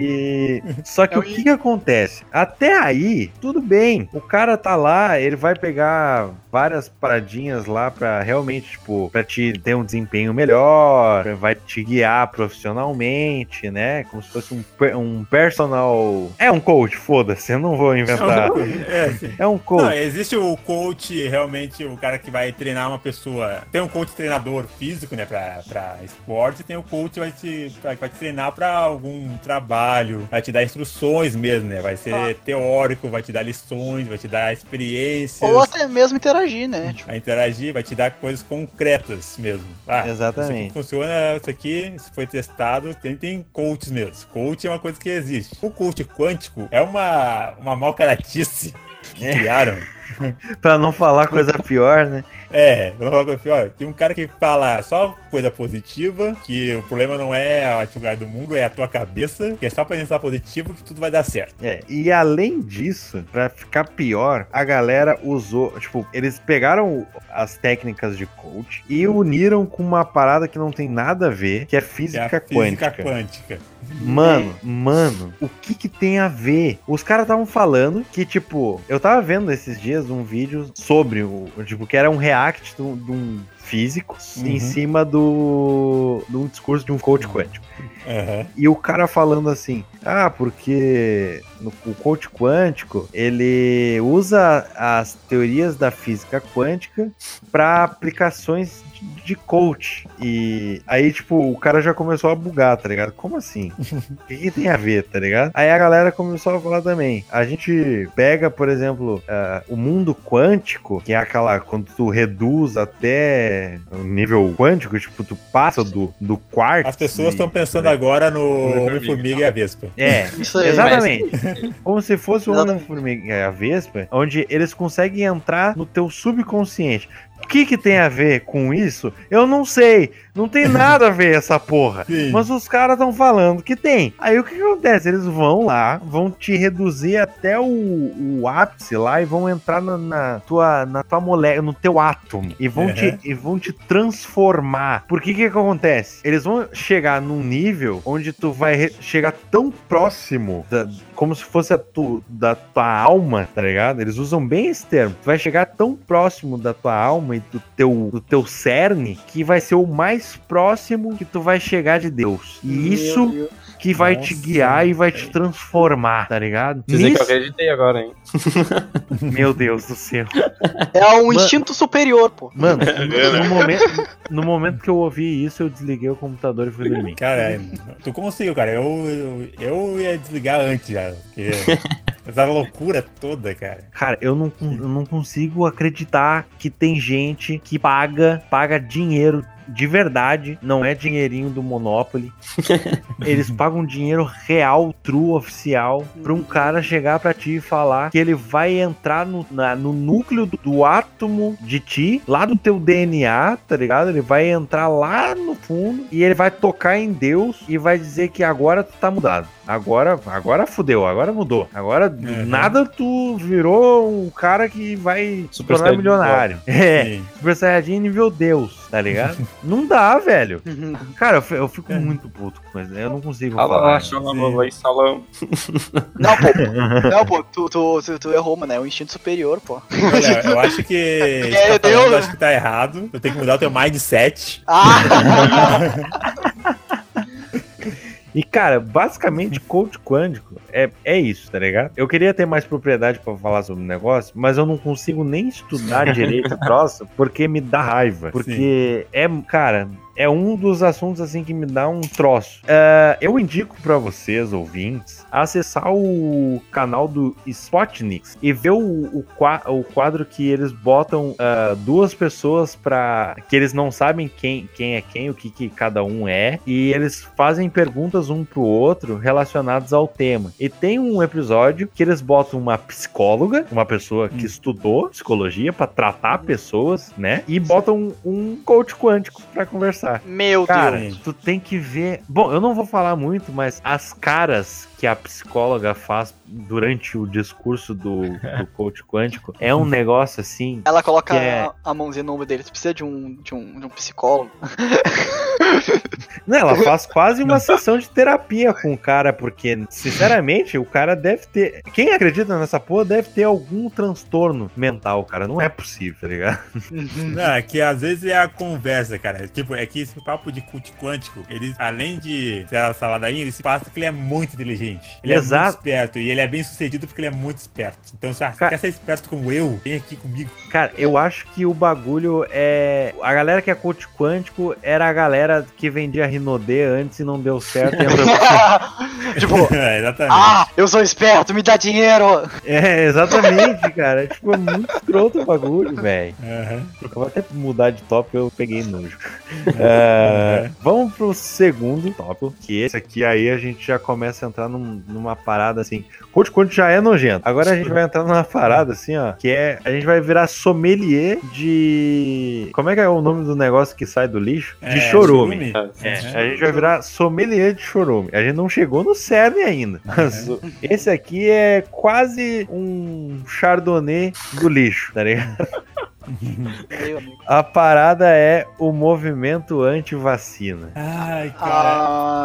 E... Só que É o que, que acontece? Até aí, tudo bem. O cara tá lá, ele vai pegar várias paradinhas lá pra realmente, tipo, pra te ter um desempenho melhor, vai te guiar profissionalmente, né? Como se fosse um, um personal. É um coach, foda-se, eu não vou inventar. [LAUGHS] É. É um Não, coach. existe o coach, realmente, o cara que vai treinar uma pessoa. Tem um coach treinador físico, né, pra, pra esporte, tem o coach vai te, vai te treinar pra algum trabalho, vai te dar instruções mesmo, né? Vai ser Ah. teórico, vai te dar lições, vai te dar experiências. Ou até mesmo interagir, né? Tipo, Vai interagir, vai te dar coisas concretas mesmo. Ah, Exatamente. Isso aqui funciona, isso aqui, isso foi testado, tem, tem coaches mesmo. Coach é uma coisa que existe. O coach quântico é uma, uma mal caratice que É. [LAUGHS] criaram. Pra não falar coisa pior, né? É, você, ó, tem um cara que fala só coisa positiva, que o problema não é a atividade do mundo, é a tua cabeça, que é só pensar positivo que tudo vai dar certo. É, e além disso, pra ficar pior, a galera usou, tipo, eles pegaram as técnicas de coach e uniram com uma parada que não tem nada a ver, que é Que é física, física quântica. quântica. Mano, mano, o que que tem a ver? Os caras estavam falando que, tipo, eu tava vendo esses dias um vídeo sobre o, tipo, que era um react de um, de um físico em Uhum. cima do, de um discurso de um coach quântico. Aham. E o cara falando assim, ah, porque no, o coach quântico ele usa as teorias da física quântica para aplicações de, de coach. E aí, tipo, o cara já começou a bugar, tá ligado? Como assim? [LAUGHS] O que, que tem a ver, tá ligado? Aí a galera começou a falar também. A gente pega, por exemplo, ah, o mundo quântico, que é aquela quando tu reduz até o nível quântico, tipo, tu passa do, do quarto. As pessoas estão pensando agora no Homem-Formiga. E a Vespa. É, [LAUGHS] isso aí. Exatamente. [LAUGHS] Como se fosse o. Homem-Formiga e a Vespa, onde eles conseguem entrar no teu subconsciente. O que que tem a ver com isso? Eu não sei. Não tem nada a ver essa porra. [LAUGHS] Sim. Mas os caras estão falando que tem. Aí o que, que acontece? Eles vão lá, vão te reduzir até o, o ápice lá e vão entrar na, na tua, na tua molécula, no teu átomo. E vão, Uhum. te, e vão te transformar. Por que que acontece? Eles vão chegar num nível onde tu vai chegar tão próximo, da- como se fosse a tu, da tua alma, tá ligado? Eles usam bem esse termo. Tu vai chegar tão próximo da tua alma e do teu, do teu cerne que vai ser o mais próximo que tu vai chegar de Deus. E Meu isso Deus. que vai te Nossa, guiar e vai te transformar, tá ligado? Dizer que eu Nisso- acreditei agora, hein? [LAUGHS] [LAUGHS] Meu Deus do céu. É um instinto superior, pô. Mano, [LAUGHS] no, no momento, no momento que eu ouvi isso, eu desliguei o computador e fui dormir. Cara, tu conseguiu, cara. Eu, eu, eu ia desligar antes já. Porque essa loucura toda, cara. Cara, eu não, eu não consigo acreditar que tem gente que paga, paga dinheiro de verdade, não é dinheirinho do Monopoly. [LAUGHS] Eles pagam dinheiro real, true, oficial, pra um cara chegar pra ti e falar que ele vai entrar no, na- no núcleo do, do átomo de ti, lá do teu DNA, tá ligado? Ele vai entrar lá no fundo e ele vai tocar em Deus e vai dizer que agora tu tá mudado. Agora, agora fudeu, agora mudou. Agora Uhum. nada tu virou um cara que vai se tornar milionário. É, Sim. Super Saiyajin nível Deus, tá ligado? não dá, velho. [LAUGHS] Cara, eu, fi- eu fico É. muito puto com isso. Eu não consigo Ah, falar. Shalom, vai, salão. Não, pô. [LAUGHS] Não, pô, tu, tu, tu, tu errou, mano. É um instinto superior, pô. Olha, eu [LAUGHS] acho que. É, tá deu- falando, eu acho que tá errado. Eu tenho que mudar o teu mindset. Ah! E, cara, basicamente, coach quântico é, é isso, tá ligado? Eu queria ter mais propriedade pra falar sobre o negócio, mas eu não consigo nem estudar direito o troço, porque me dá raiva. Porque é, cara, é um dos assuntos, assim, que me dá um troço. É, eu indico pra vocês, ouvintes, acessar o canal do Spotnix e ver o, o, o quadro que eles botam ah, duas pessoas pra... que eles não sabem quem, quem é quem, o que, que cada um é, e eles fazem perguntas um pro outro relacionadas ao tema. E tem um episódio que eles botam uma psicóloga, uma pessoa que estudou psicologia pra tratar pessoas, né? E botam um, um coach quântico pra conversar. Meu Cara, Deus. tu tem que ver. Bom, eu não vou falar muito, mas as caras que a psicóloga faz durante o discurso do, do [LAUGHS] coach quântico é um negócio assim. Ela coloca é- a, a mãozinha no ombro dele. Tu precisa de um, de um, de um psicólogo. Não, ela [LAUGHS] faz quase uma sessão de terapia com o cara, porque, sinceramente, o cara deve ter. Quem acredita nessa porra deve ter algum transtorno mental, cara. Não é possível, tá ligado? Não, é que às vezes é a conversa, cara. Tipo, é que esse papo de culto quântico, ele, além de ser essa ladainha, ele se passa que ele é muito inteligente. Ele é Exato. muito esperto. E ele é bem sucedido porque ele é muito esperto. Então, se você Cara- quer ser esperto como eu, vem aqui comigo. Cara, eu acho que o bagulho é. A galera que é coach quântico era a galera que vendia Rinodê antes e não deu certo. [LAUGHS] e [LAUGHS] tipo, [LAUGHS] É, exatamente. ah, eu sou esperto, me dá dinheiro. É, exatamente, cara. É, tipo, é muito escroto o bagulho, velho. Aham. Eu vou até mudar de tópico, eu peguei nojo. É, vamos pro segundo tópico, que esse aqui aí a gente já começa a entrar num- numa parada assim. Coach quanto já é nojento. Agora a gente vai entrar numa parada assim, ó, que é a gente vai virar sommelier de como é que é o nome do negócio que sai do lixo? De É, chorume. chorume. É, a gente vai virar sommelier de chorume. A gente não chegou no cerne ainda. Mas o- esse aqui é quase um chardonnay do lixo, tá ligado? [LAUGHS] [LAUGHS] A parada é o movimento anti-vacina. Ai, cara.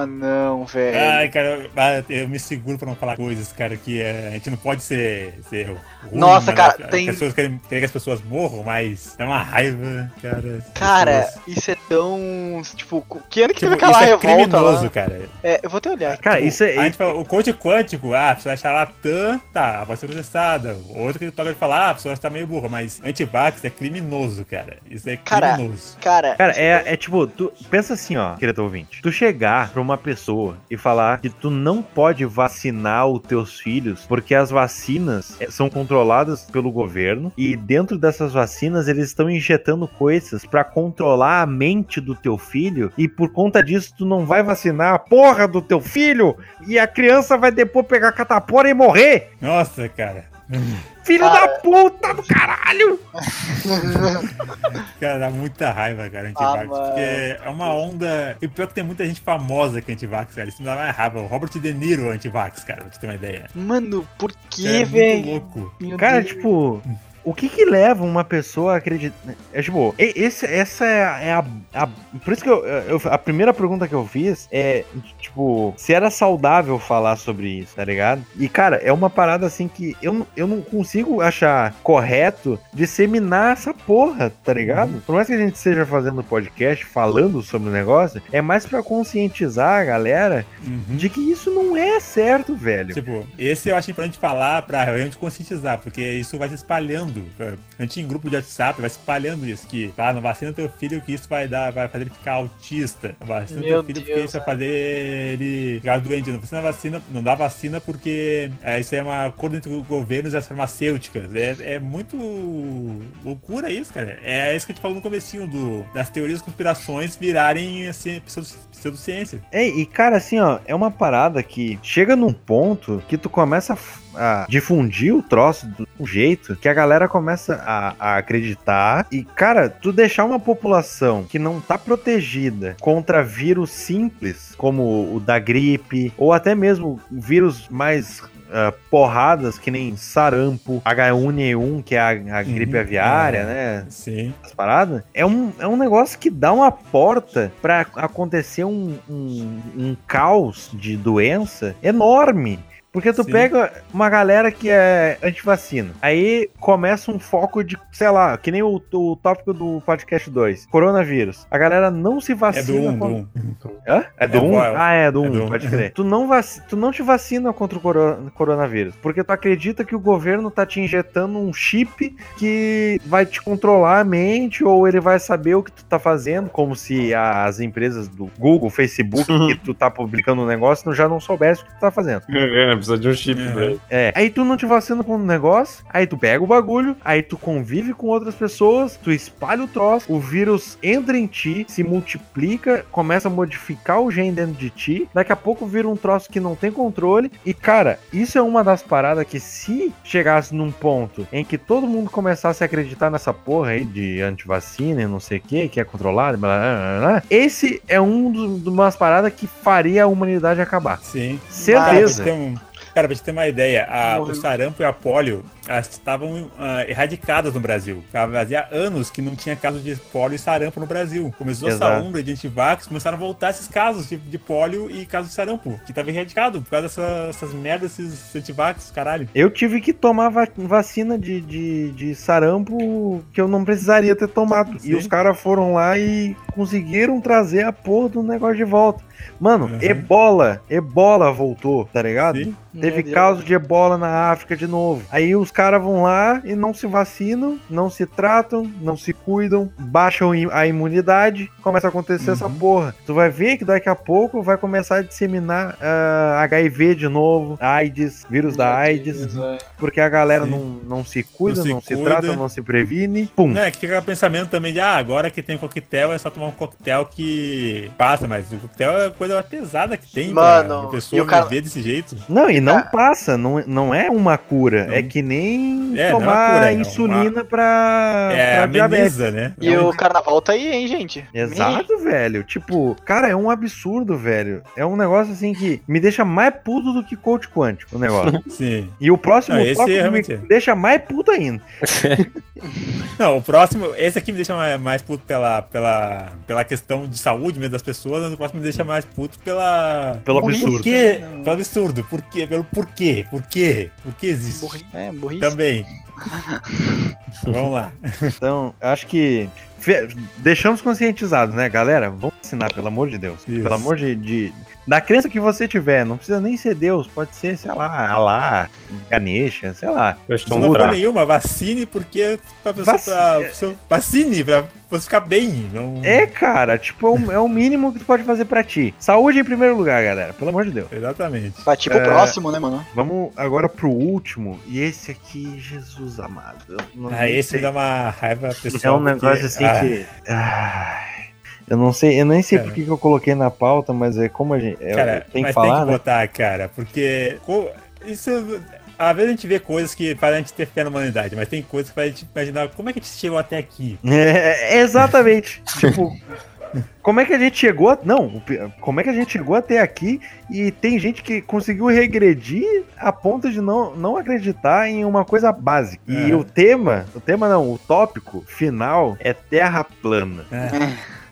Ah, não, velho. Ai, cara, eu- ah, eu me seguro pra não falar coisas, cara, que é, a gente não pode ser, ser ruim, Nossa, cara, as- tem- As pessoas querem, querem que as pessoas morram, mas é uma raiva, cara. Cara, pessoas- isso é tão. Tipo, que ano que Tipo, teve aquela isso é revolta criminoso, lá? cara. É, eu vou até olhar. Cara, Tipo, isso é. a gente fala, o coach quântico, ah, a pessoa é charlatã, tá, vai ser processada. Outro que toca de falar, ah, a pessoa está meio burra, mas antivax é criminoso, cara. Isso é Cara, criminoso. Cara, Cara, é, é tipo, tu pensa assim, ó, querido ouvinte. Tu chegar pra uma pessoa e falar que tu não pode vacinar os teus filhos porque as vacinas eh, são controladas pelo governo e dentro dessas vacinas eles estão injetando coisas pra controlar a mente do teu filho e por conta disso tu não vai vacinar a porra do teu filho e a criança vai depois pegar catapora e morrer. Nossa, cara. Filho da puta do caralho! [LAUGHS] Cara, dá muita raiva, cara, antivax. Ah, porque é uma onda. E pior que tem muita gente famosa que é antivax, cara. Isso me dá mais raiva. O Robert De Niro é antivax, cara, pra você ter uma ideia. mano, por que, é muito velho? louco. Meu Cara, Deus. tipo, o que que leva uma pessoa a acreditar? É tipo, esse, essa é a, é a- a- Por isso que eu, eu- A primeira pergunta que eu fiz é, tipo, se era saudável falar sobre isso, tá ligado? E, cara, é uma parada assim que eu, não- eu não consigo achar correto disseminar essa porra, tá ligado? Por mais que a gente esteja fazendo podcast falando sobre o negócio, é mais pra conscientizar a galera Uhum. de que isso não é certo, velho. Tipo, esse eu acho importante falar pra realmente conscientizar, porque isso vai se espalhando absurdo. A gente em grupo de WhatsApp vai espalhando isso, que ah, não vacina teu filho que isso vai dar, vai fazer ele ficar autista. Não vacina Meu teu filho porque Deus, isso vai fazer ele ficar doente. Não vacina vacina, não dá vacina porque é, isso é uma acordo entre os governos e as farmacêuticas. É, é muito loucura isso, cara. É isso que a gente falou no comecinho do, das teorias das conspirações virarem assim, pseudo- pseudociência. É, e cara, assim, ó, é uma parada que chega num ponto que tu começa a a difundir o troço um jeito que a galera começa a, a acreditar. E, cara, tu deixar uma população que não tá protegida contra vírus simples, como o da gripe, ou até mesmo vírus mais. ah, porradas que nem sarampo, H1N1, que é a, a gripe Uhum, aviária, é. né? Sim. as paradas, é um, é um negócio que dá uma porta pra acontecer um, um, um caos de doença enorme. Porque tu Sim. pega uma galera que é antivacina, aí começa um foco de, sei lá, que nem o, o tópico do podcast 2, coronavírus. A galera não se É vacina. do 1, do contra- 1. Hã? É do É 1? do- ah, é do é 1, do um. pode crer. tu, não vac... tu não te vacina contra o coro- coronavírus, porque tu acredita que o governo tá te injetando um chip que vai te controlar a mente, ou ele vai saber o que tu tá fazendo, como se as empresas do Google, Facebook, que [LAUGHS] tu tá publicando um negócio, já não soubesse o que tu tá fazendo. É, precisa de um chip Uhum. pra ele. É, aí tu não te vacina com um negócio, aí tu pega o bagulho, aí tu convive com outras pessoas, tu espalha o troço, o vírus entra em ti, se multiplica, começa a modificar o gene dentro de ti, daqui a pouco vira um troço que não tem controle, e cara, isso é uma das paradas que se chegasse num ponto em que todo mundo começasse a acreditar nessa porra aí de antivacina e não sei o que, que é controlado, blá, blá, blá, blá, esse é um dos- umas paradas que faria a humanidade acabar. Sim. Certeza. Ter um- Cara, pra gente ter uma ideia, a- o sarampo e a polio estavam ah, erradicadas no Brasil. Fazia anos que não tinha caso de polio e sarampo no Brasil. Começou essa Exato. onda de antivax, começaram a voltar esses casos de, de polio e casos de sarampo, que tava erradicado por causa dessa- dessas merdas, esses antivax, caralho. Eu tive que tomar va- vacina de, de, de sarampo que eu não precisaria ter tomado. Sim. E os caras foram lá e conseguiram trazer a porra do negócio de volta. Mano, Uhum. ebola, ebola voltou, tá ligado? Sim. Teve caso de ebola na África de novo. Aí os caras vão lá e não se vacinam, não se tratam, não se cuidam, baixam a imunidade, começa a acontecer essa Uhum. porra. Tu vai ver que daqui a pouco vai começar a disseminar ah, HIV de novo, AIDS, vírus da AIDS, porque a galera Sim. não, não se cuida, não Não se, se cuida. trata, não se previne. Pum. Não, é que fica o pensamento também de, ah, agora que tem coquetel é só tomar um coquetel que passa, mas o coquetel é a coisa mais pesada que tem Mano, pra e pessoa o cara- viver desse jeito. Não, e não Ah. passa, não, não é uma cura. Não. É que nem É, não é tomar cura, é uma- insulina pra, É, pra diabetes. ameniza, né? E o carnaval tá aí, hein, gente? Exato, velho. Tipo, cara, é um absurdo, velho. É um negócio assim que me deixa mais puto do que coach quântico, o negócio. [LAUGHS] Sim. E o próximo Não, esse realmente me é. deixa mais puto ainda. [LAUGHS] Não, o próximo, esse aqui me deixa mais, mais puto pela, pela, pela questão de saúde mesmo das pessoas, mas o próximo me deixa mais puto pela. Pelo Por absurdo. quê? Pelo absurdo. Por quê? Pelo porquê? Por quê? Por que existe? É, burrice. Também. Vamos lá. Então, acho que deixamos conscientizados, né, galera? Vamos ensinar, pelo amor de Deus. Isso. Pelo amor de, de- Da crença que você tiver, não precisa nem ser Deus, pode ser, sei lá, Alá, Ganesha, sei lá. Não braço. nenhuma, vacine porque pra pessoa, Vaci- pra, seu- vacine pra você ficar bem. Não... É, cara, tipo, é o, é o mínimo que tu pode fazer pra ti. Saúde em primeiro lugar, galera, pelo amor de Deus. Exatamente. Pra tipo o É. próximo, né, mano? Vamos agora pro último, e esse aqui, Jesus amado. Ah, esse me dá uma raiva É pessoal. um negócio porque- ah. Ai, eu não sei, eu nem sei Cara. por que que eu coloquei na pauta, mas é como a gente. é, Cara, tem que mas falar, tem que né? botar, cara, porque isso. Às vezes a gente vê coisas que fazem a gente ter fé na humanidade, mas tem coisas que fazem a gente imaginar como é que a gente chegou até aqui. [LAUGHS] É, exatamente. [LAUGHS] tipo, como é que a gente chegou. a- Não, como é que a gente chegou até aqui e tem gente que conseguiu regredir a ponto de não, não acreditar em uma coisa básica. E É. o tema, o tema não, o tópico final é terra plana.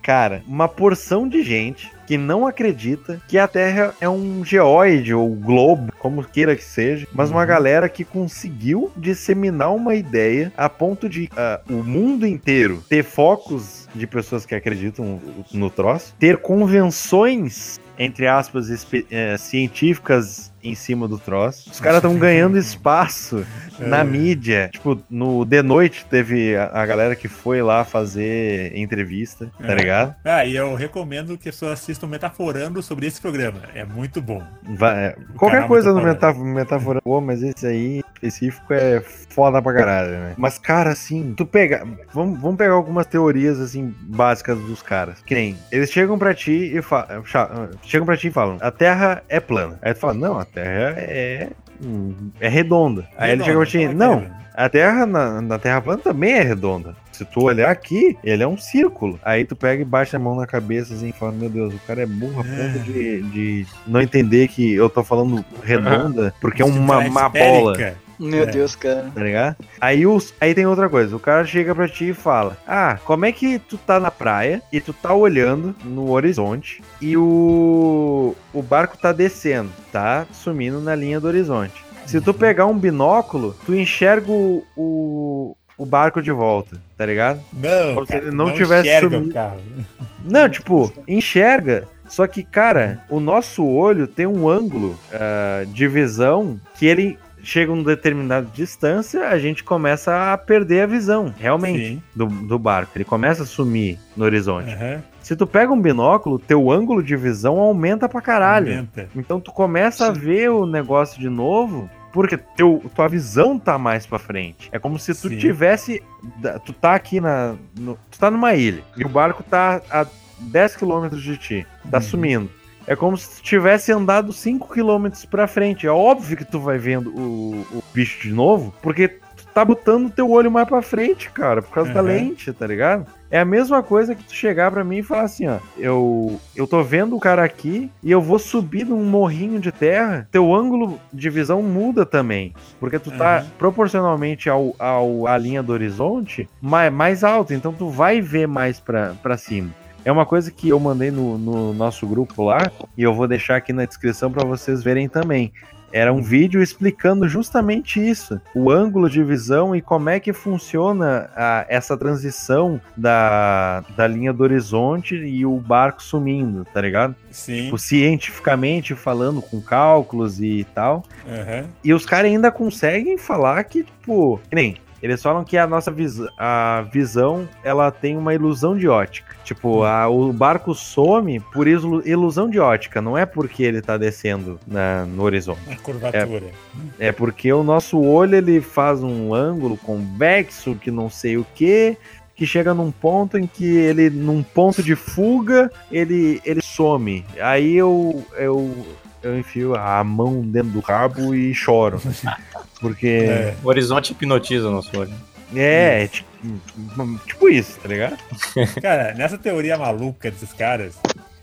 Cara, uma porção de gente que não acredita que a Terra é um geóide ou globo, como queira que seja, mas uma Uhum. galera que conseguiu disseminar uma ideia a ponto de ah, o mundo inteiro ter focos de pessoas que acreditam no troço, ter convenções entre aspas eh, científicas em cima do troço. Os caras estão ganhando espaço na É. mídia. Tipo, no The Noite teve a, a galera que foi lá fazer entrevista, tá É. ligado? Ah, e eu recomendo que as pessoas assistam Metaforando sobre esse programa. É muito bom. Vai- é, qualquer coisa no Metaforando. metáfora, metáfora boa, mas esse aí específico é foda pra caralho, né? Mas, cara, assim, tu pega. Vamos, vamos pegar algumas teorias, assim, básicas dos caras. Que nem, eles chegam pra ti e falam. Chegam pra ti e falam, a Terra é plana. Aí tu fala, não, a Terra é. hum, É redonda. Aí ele chega pra ti, Redonda, não, a Terra na, na Terra plana também é redonda. Se tu olhar aqui, ele é um círculo. Aí tu pega e baixa a mão na cabeça assim e fala: Meu Deus, o cara é burro a ponto de, de não entender que eu tô falando redonda porque é uma, é uma bola. Meu É. Deus, cara. Tá ligado? Aí, os, aí tem outra coisa, o cara chega pra ti e fala: Ah, como é que tu tá na praia e tu tá olhando no horizonte e o, o barco tá descendo, tá sumindo na linha do horizonte. Se tu pegar um binóculo, tu enxerga o, o, o barco de volta, tá ligado? Não, Como se cara, ele não tivesse enxerga sumido. carro. Não, tipo, enxerga. Só que, cara, o nosso olho tem um ângulo ah, de visão que ele chega a uma determinada distância, a gente começa a perder a visão, realmente, do, do barco. Ele começa a sumir no horizonte. Aham, Se tu pega um binóculo, teu ângulo de visão aumenta pra caralho. aumenta. Então tu começa a Sim. ver o negócio de novo, porque teu, tua visão tá mais pra frente. É como se tu Sim. tivesse. Tu tá aqui na. no- tu tá numa ilha e o barco tá a 10 quilômetros de ti. Tá Uhum. sumindo. É como se tu tivesse andado 5 quilômetros pra frente. É óbvio que tu vai vendo o, o bicho de novo, porque tu tá botando o teu olho mais pra frente, cara, por causa da Uhum. lente, tá ligado? É a mesma coisa que tu chegar pra mim e falar assim, ó, eu eu tô vendo o cara aqui e eu vou subir num morrinho de terra, teu ângulo de visão muda também, porque tu tá Uhum. proporcionalmente ao, ao à linha do horizonte mais, mais alto, então tu vai ver mais pra, pra cima. É uma coisa que eu mandei no, no nosso grupo lá e eu vou deixar aqui na descrição pra vocês verem também. Era um vídeo explicando justamente isso, o ângulo de visão e como é que funciona a- essa transição da, da linha do horizonte e o barco sumindo, tá ligado? Sim. Tipo, cientificamente falando, com cálculos e tal. aham. E os caras ainda conseguem falar que, tipo, que nem. Eles falam que a nossa vis a visão ela tem uma ilusão de ótica. Tipo, a- o barco some por ilu- ilusão de ótica, não é porque ele tá descendo na- no horizonte. A curvatura. É porque o nosso olho ele faz um ângulo convexo que não sei o que, que chega num ponto em que ele, num ponto de fuga, ele, ele some. Aí eu, eu, eu enfio a mão dentro do rabo e choro. Porque [LAUGHS] É. O horizonte hipnotiza o nosso olho. é, é tipo, tipo isso, tá ligado? [LAUGHS] Cara, nessa teoria maluca desses caras,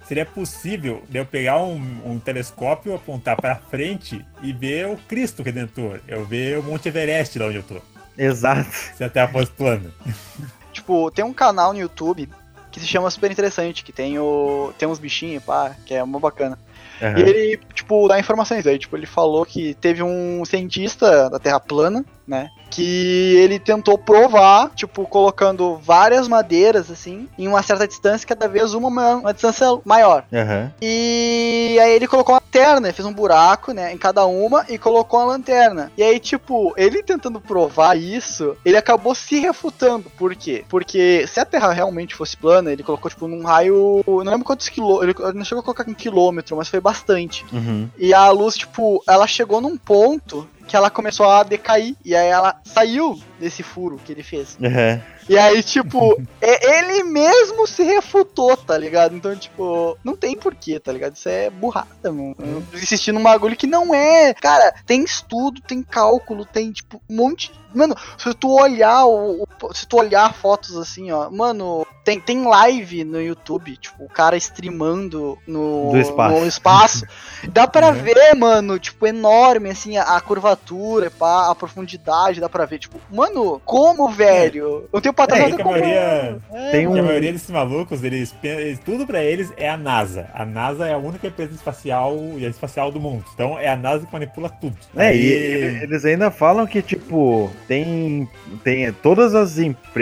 seria possível de eu pegar um, um telescópio, apontar pra frente e ver o Cristo Redentor. Eu ver o Monte Everest lá onde eu tô. Exato. Se a Terra fosse plana. [LAUGHS] Tipo, tem um canal no YouTube que se chama Super Interessante, que tem o. tem uns bichinhos, pá, que é uma bacana. Aham. E ele, tipo, dá informações aí. Tipo, ele falou que teve um cientista da Terra plana, né? Que ele tentou provar, tipo, colocando várias madeiras, assim, em uma certa distância, cada vez uma, ma- uma distância maior. Aham. E aí ele colocou uma lanterna, fez um buraco, né, em cada uma e colocou a lanterna. E aí, tipo, ele tentando provar isso, ele acabou se refutando. Por quê? Porque se a Terra realmente fosse plana, ele colocou, tipo, num raio. Não lembro quantos quilômetros. Ele não chegou a colocar em quilômetro, mas foi bastante. Uhum. E a luz, tipo, ela chegou num ponto que ela começou a decair. E aí ela saiu desse furo que ele fez. Aham. E aí, tipo, [LAUGHS] é- ele mesmo se refutou, tá ligado? Então, tipo, não tem porquê, tá ligado? Isso é burrada, mano. Insistir num bagulho que não é. Cara, tem estudo, tem cálculo, tem, tipo, um monte. Mano, se tu olhar o. o- Se tu olhar fotos assim, ó, mano, tem, tem live no YouTube, tipo, o cara streamando no, Do espaço. no espaço. [LAUGHS] Dá pra É. ver, mano, tipo, enorme, assim, a, a curvatura, pá, a profundidade, dá pra ver, tipo, mano, como, velho? Um tempo atrás É, eu que a maioria-. É, Tem Porque a um- maioria desses malucos, eles, eles- tudo pra eles é a NASA. A NASA é a única empresa espacial e espacial do mundo. Então é a NASA que manipula tudo. É, Aí- e ele- eles ainda falam que, tipo, tem, tem todas as,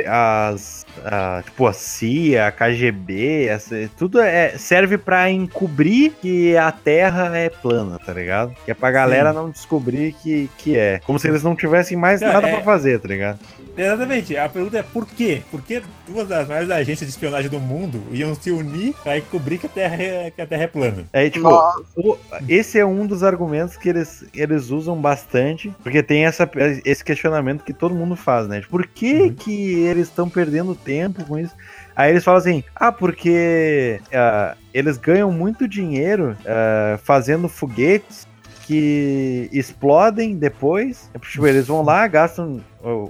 as a, tipo a CIA, a KGB, essa- tudo é, serve pra encobrir que a Terra é plana, tá ligado? Que é pra galera não descobrir que, que é. Como se eles não tivessem mais Não, nada é- pra fazer, tá ligado? Exatamente. A pergunta é por quê? Por que duas das maiores agências de espionagem do mundo iam se unir pra encobrir que a Terra é, que a terra é plana? Aí, tipo, o- esse é um dos argumentos que eles, eles usam bastante, porque tem essa, esse questionamento que todo mundo faz, né? Tipo, Por que, que eles estão perdendo tempo com isso? Aí eles falam assim: ah, porque ah, eles ganham muito dinheiro ah, fazendo foguetes que explodem depois. Tipo, eles vão lá, gastam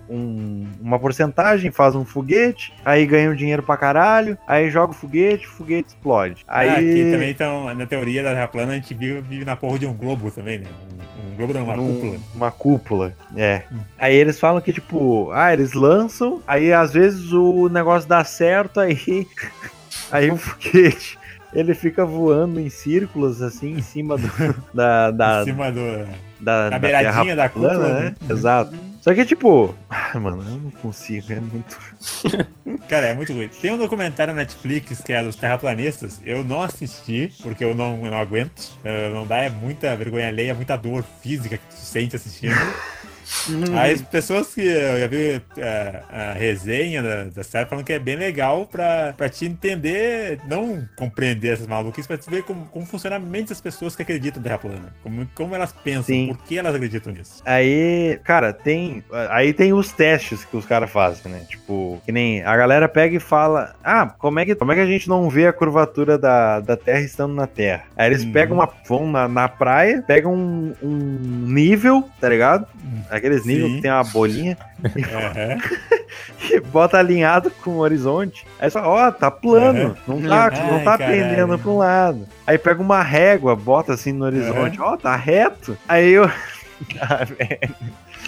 um- uma porcentagem, fazem um foguete, aí ganham dinheiro pra caralho, aí joga o foguete, o foguete explode. Aí Ah, que também então, na teoria da Terra plana, a gente vive, vive na porra de um globo também, né? Um, um globo não, uma num- cúpula. Uma cúpula, é. Aí eles falam que, tipo, ah, eles lançam, aí às vezes o negócio dá certo, aí. [LAUGHS] Aí o foguete. Ele fica voando em círculos, assim, em cima do, [LAUGHS] da, da, em cima do. da, da beiradinha da cúpula, plana, né? Exato. Só que, tipo, ah, mano, eu não consigo, é muito. [LAUGHS] Cara, é muito ruim. Tem um documentário na Netflix que é dos terraplanistas. Eu não assisti, porque eu não, eu não aguento. Eh, Não dá, é muita vergonha alheia, muita dor física que tu sente assistindo. [LAUGHS] As pessoas que eu já vi eh, a, resenha da, da série falando que é bem legal pra, pra te entender, não compreender essas maluquices, pra te ver como, como funciona a mente das pessoas que acreditam na Terra plana. Como, como elas pensam, Sim. por que elas acreditam nisso. Aí, cara, tem. Aí tem os testes que os caras fazem, né? Tipo, que nem a galera pega e fala: Ah, como é que, como é que a gente não vê a curvatura da, da Terra estando na Terra? Aí eles Uhum. pegam uma. vão na, na praia, pegam um, um nível, tá ligado? Aqueles níveis que tem uma bolinha, Aham. [LAUGHS] e bota alinhado com o horizonte. Aí só, ó, tá plano, não tá, Ai, não tá caralho. pendendo pra um lado. Aí pega uma régua, bota assim no horizonte, ó, tá reto. Aí eu. [LAUGHS] Ah, velho.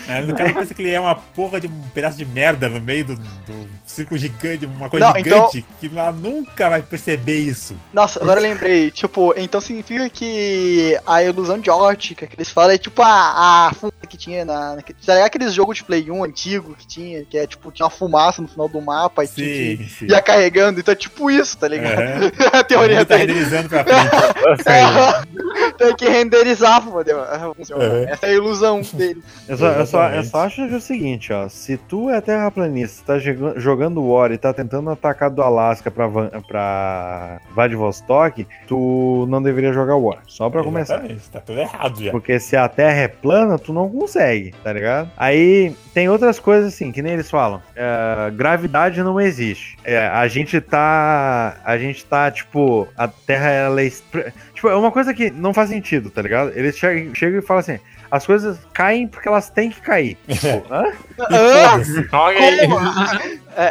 Aí o cara pensa que ele é uma porra de um pedaço de merda no meio do, do círculo gigante, uma coisa Não, então- gigante, que ela nunca vai perceber isso. Nossa, agora eu lembrei. Tipo, então significa que a ilusão de ótica que eles falam é tipo a, a fumaça que tinha na. na tá ligado aqueles jogos de Play 1 antigo que tinha, que é tipo, tinha uma fumaça no final do mapa e tinha Sim, que sim. ia carregando. Então é tipo isso, tá ligado? Aham. [LAUGHS] a teoria tá dele. pra frente. [LAUGHS] Tem que renderizar poder funcionar. Uhum. Essa é a ilusão dele. Eu só, eu, só, eu Exatamente. só acho que é o seguinte, ó. Se tu é terraplanista, tá jogando- jogando War e tá tentando atacar do Alasca pra, Van- pra Vladivostok, tu não deveria jogar War. Só pra começar. Exatamente, tá tudo errado já. Porque se a Terra é plana, tu não consegue, tá ligado? Aí tem outras coisas assim, que nem eles falam. é, gravidade não existe. É, a gente tá. A gente tá, tipo, a Terra ela é. Tipo, é uma coisa que não faz sentido, tá ligado? Eles chegam, chegam e falam assim. As coisas caem porque elas têm que cair. Tipo, hã? [LAUGHS] Ah, como? É,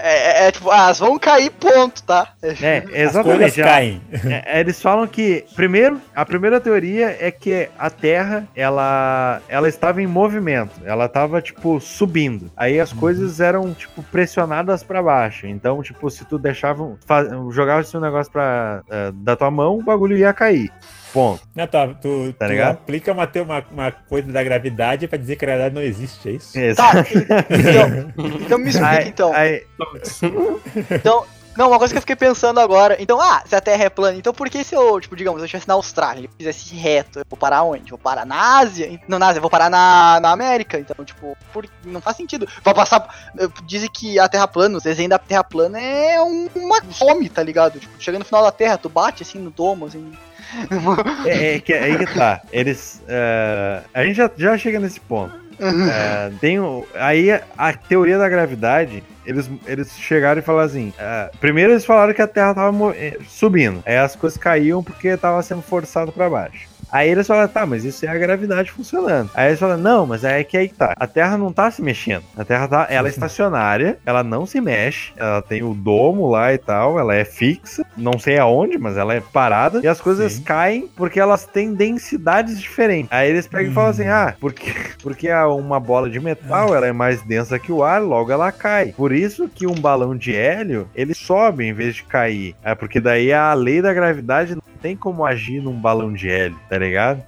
é- é tipo, ah, elas vão cair, ponto, tá? É, [LAUGHS] As exatamente. a- caem. É, eles falam que, primeiro, a primeira teoria é que a Terra, ela, ela estava em movimento, ela estava, tipo, subindo. Aí as coisas eram, tipo, pressionadas para baixo. Então, tipo, se tu deixava, um- jogava esse negócio pra, eh, da tua mão, o bagulho ia cair. Ponto. Não, tá, tu, Tá tu ligado? aplica uma, te- uma, uma coisa da gravidade pra dizer que a gravidade não existe, é isso? Tá, [LAUGHS] então, então me explica Aí- então. aí- Então, não, uma coisa que eu fiquei pensando agora. Então, ah, se a Terra é plana, então por que se eu, tipo, digamos, eu estivesse na Austrália e fizesse reto, eu vou parar onde? Vou parar na Ásia? Não, na Ásia, eu vou parar na, na América. Então, tipo, por- não faz sentido. Vai passar. Dizem que a Terra plana, o desenho da Terra plana é um- uma fome, tá ligado? Tipo, chega no final da Terra, tu bate assim no domo, assim. É, é que aí que tá. Eles. eh, a gente já, já chega nesse ponto. É, tem o, aí a, a teoria da gravidade, eles, eles chegaram e falaram assim: é, primeiro eles falaram que a Terra tava eh, subindo, aí as coisas caíam porque tava sendo forçado para baixo. Aí eles falaram, tá, mas isso é a gravidade funcionando. Aí eles falaram, não, mas é que aí tá. A Terra não tá se mexendo. A Terra tá, ela é [LAUGHS] estacionária, ela não se mexe, ela tem o domo lá e tal, ela é fixa, não sei aonde, mas ela é parada. E as coisas Sim. caem porque elas têm densidades diferentes. Aí eles pegam e falam assim, ah, porque, porque a- uma bola de metal, ela é mais densa que o ar, logo ela cai. Por isso que um balão de hélio, ele sobe em vez de cair. É porque daí a lei da gravidade não tem como agir num balão de hélio, tá ligado?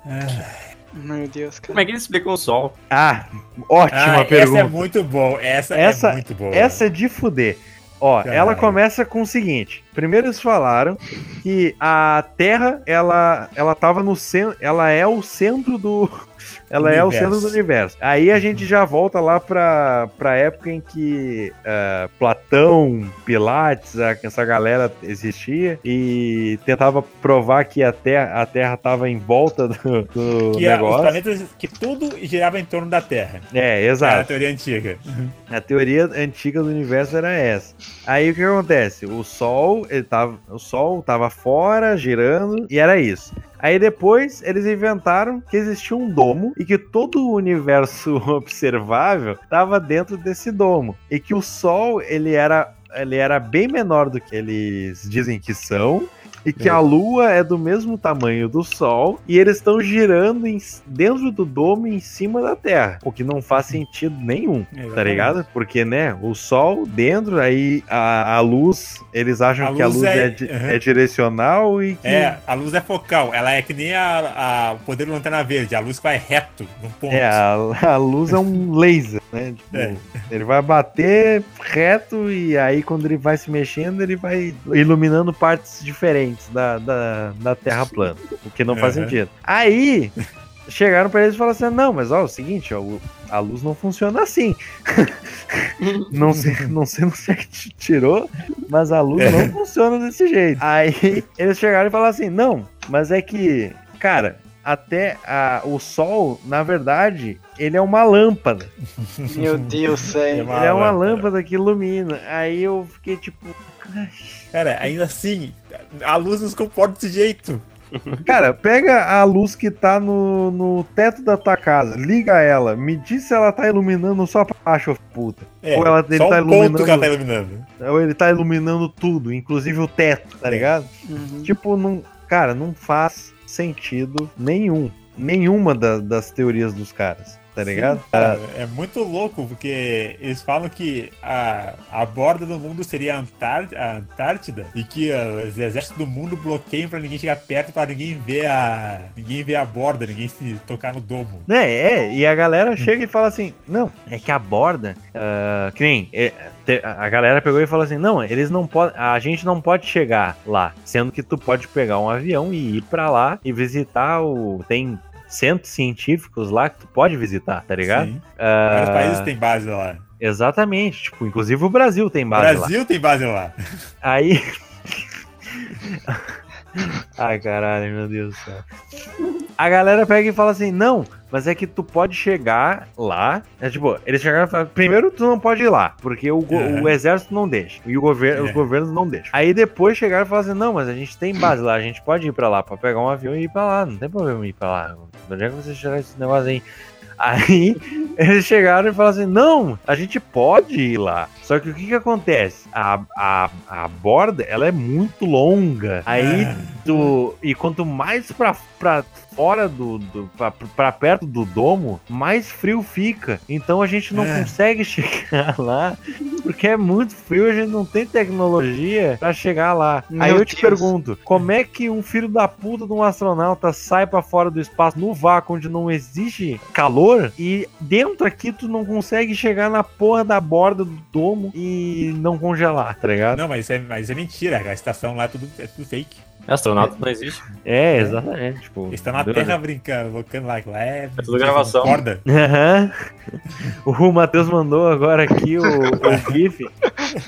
Meu Deus, Como cara. é que eles explicam o sol? Ah, ótima Ah, essa pergunta. é muito bom. Essa, Essa- é muito boa. Essa é de fuder. Ó, Caralho. ela começa com o seguinte. Primeiro eles falaram que a Terra, ela, ela tava no centro, ela é o centro do [LAUGHS] ela é o Universo. centro do universo. Aí a gente já volta lá pra, pra época em que ah, Platão, Pilates, a- essa galera existia e tentava provar que a Terra, a terra tava em volta do, do que a- negócio. planetas, que tudo girava em torno da Terra. É, Era a exato. teoria antiga. A teoria antiga do universo era essa. Aí o que acontece? O Sol, ele tava, o Sol tava fora, girando, e era isso. Aí depois eles inventaram que existia um domo e que todo o universo [LAUGHS] observável estava dentro desse domo. E que o Sol, ele era, ele era bem menor do que eles dizem que são. E que a Lua é do mesmo tamanho do Sol e eles estão girando em- dentro do domo em cima da Terra, o que não faz sentido nenhum tá ligado? Porque, né, o sol dentro, aí a, a luz, eles acham A que a luz luz é, é- di- Uhum. é direcional e que. É, a luz é focal. Ela é que nem a, a o poder da lanterna verde. A luz vai reto num ponto. É, a, a luz é um [LAUGHS] laser, né? Tipo, É. Ele vai bater reto e aí quando ele vai se mexendo, ele vai iluminando partes diferentes da, da, da Terra plana. O que não faz Uhum. sentido. Aí chegaram pra eles e falaram assim: não, mas ó, é o seguinte, ó, a luz não funciona assim. [LAUGHS] não sei, não sei onde é que te tirou, mas a luz não funciona desse jeito. Aí eles chegaram e falaram assim: não, mas é que, cara, até a- o sol, na verdade, ele é uma lâmpada. Meu Deus, [LAUGHS] sério. Uma ele é uma lâmpada. lâmpada que ilumina. Aí eu fiquei tipo. Cara, ainda assim, a luz nos comporta desse jeito. Cara, pega a luz que tá no, no teto da tua casa, liga ela, me diz se ela tá iluminando só pra baixo, puta. É, Ou ela- ele só tá um ponto iluminando- que ela tá iluminando. Ou ele tá iluminando tudo, inclusive o teto, tá ligado? Uhum. Tipo, não, cara, não faz sentido nenhum. Nenhuma da- das teorias dos caras, tá ligado? Cara, é muito louco, porque eles falam que a, a borda do mundo seria a, a Antártida e que os exércitos do mundo bloqueiam pra ninguém chegar perto, pra ninguém ver a. ninguém ver a borda, ninguém se tocar no domo. Né, é, e a galera chega e fala assim, não, é que a borda, ah, que nem, é, a galera pegou e falou assim, não, eles não podem, a gente não pode chegar lá, sendo que tu pode pegar um avião e ir pra lá e visitar o, tem centros científicos lá que tu pode visitar, tá ligado? Sim. Ah, Vários países têm base lá. Exatamente, tipo, inclusive o Brasil tem base lá. Brasil tem base lá. Aí. [LAUGHS] [LAUGHS] Ai, caralho, meu Deus do céu. A galera pega e fala assim: não, mas é que tu pode chegar lá. É tipo, eles chegaram e falaram: primeiro tu não pode ir lá, porque o, Uhum. o exército não deixa. E o governo, os É. governos não deixam. Aí depois chegaram e falaram assim: não, mas a gente tem base lá, a gente pode ir pra lá, pra pegar um avião e ir pra lá. Não tem problema ir pra lá. Onde é que vocês tiraram esse negócio aí? Aí [LAUGHS] eles chegaram e falaram assim: não, a gente pode ir lá. Só que o que que acontece? A, a, a borda, ela é muito longa. Aí É. tu. E quanto mais pra, pra fora do. do pra, pra perto do domo, mais frio fica. Então a gente não É. consegue [LAUGHS] chegar lá. Porque é muito frio, a gente não tem tecnologia pra chegar lá. Aí Meu eu te Deus. pergunto: como é que um filho da puta de um astronauta sai pra fora do espaço no vácuo onde não existe calor e dentro aqui tu não consegue chegar na porra da borda do domo e não congelar, tá ligado? Não, mas é, mas é mentira. A estação lá é tudo, é tudo fake. Astronauta não existe. É, exatamente. Tipo, Eles estão na. Terra brincando, colocando lá. lá é, É tudo gravação. Corda. Aham. O Matheus mandou agora aqui o, o GIF,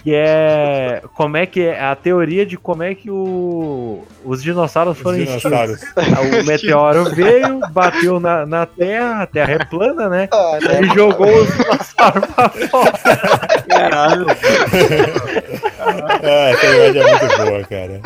que é como é que é a teoria de como é que o, os dinossauros Os foram extintos. dinossauros. O meteoro veio, bateu na, na Terra, a Terra é plana, né? Ah, né? E jogou os dinossauros pra fora. Caralho. [LAUGHS] Ah, essa imagem é muito boa, cara.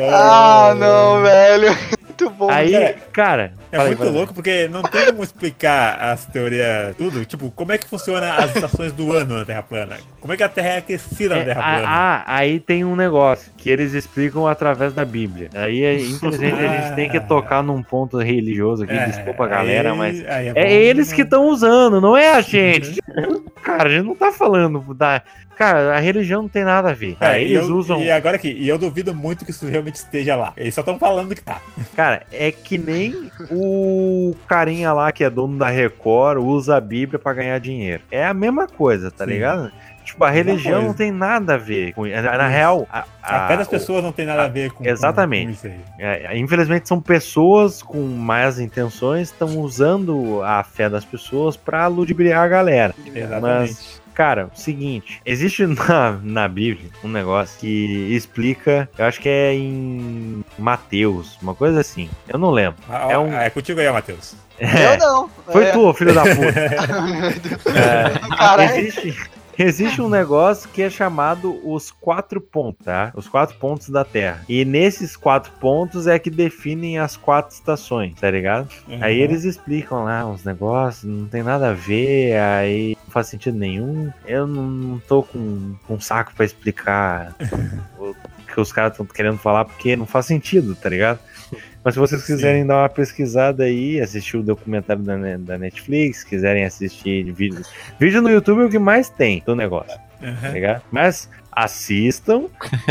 Ah, não, velho. [LAUGHS] Muito bom. Aí, cara, cara, É muito aí. louco porque não tem como explicar as teorias, tudo. Tipo, como é que funciona as estações do ano na Terra plana? Como é que a Terra é aquecida na É, Terra ah, plana? ah, aí tem um negócio que eles explicam através da Bíblia. Aí, é, [LAUGHS] infelizmente, a gente tem que tocar num ponto religioso aqui. desculpa, galera, aí- mas aí É bom, eles que né? estão usando, não é a gente. [LAUGHS] Cara, a gente não tá falando da. Cara, a religião não tem nada a ver. Cara, e eles eu- usam. E agora aqui, e eu duvido muito que isso realmente esteja lá. Eles só estão falando que tá. Cara, é que nem o carinha lá que é dono da Record usa a Bíblia pra ganhar dinheiro. É a mesma coisa, tá Sim. ligado? Tipo, a religião não tem nada a ver com Na, na real, a, A fé das o- pessoas não tem nada a ver com, Exatamente. com isso aí. É, infelizmente são pessoas com más intenções estão usando a fé das pessoas pra ludibriar a galera. Exatamente. Cara, o seguinte, existe [LAUGHS] na, na Bíblia um negócio que explica, eu acho que é em Mateus, uma coisa assim. Eu não lembro. Ah, é um- é contigo aí, Matheus. É, Eu não. foi É. tu, filho da puta. [LAUGHS] Meu Deus. É, Caralho. existe, existe um negócio que é chamado os quatro pontos, tá? Os quatro pontos da Terra. E nesses quatro pontos é que definem as quatro estações, tá ligado? Aí Uhum. eles explicam lá uns negócios, não tem nada a ver, aí não faz sentido nenhum. Eu não, tô com, com saco pra explicar [LAUGHS] o que os caras estão querendo falar, porque não faz sentido, tá ligado? Mas se vocês Sim. quiserem dar uma pesquisada aí, assistir o documentário da, da Netflix, quiserem assistir vídeo, vídeo no YouTube é o que mais tem do negócio, tá Uhum. ligado? Mas assistam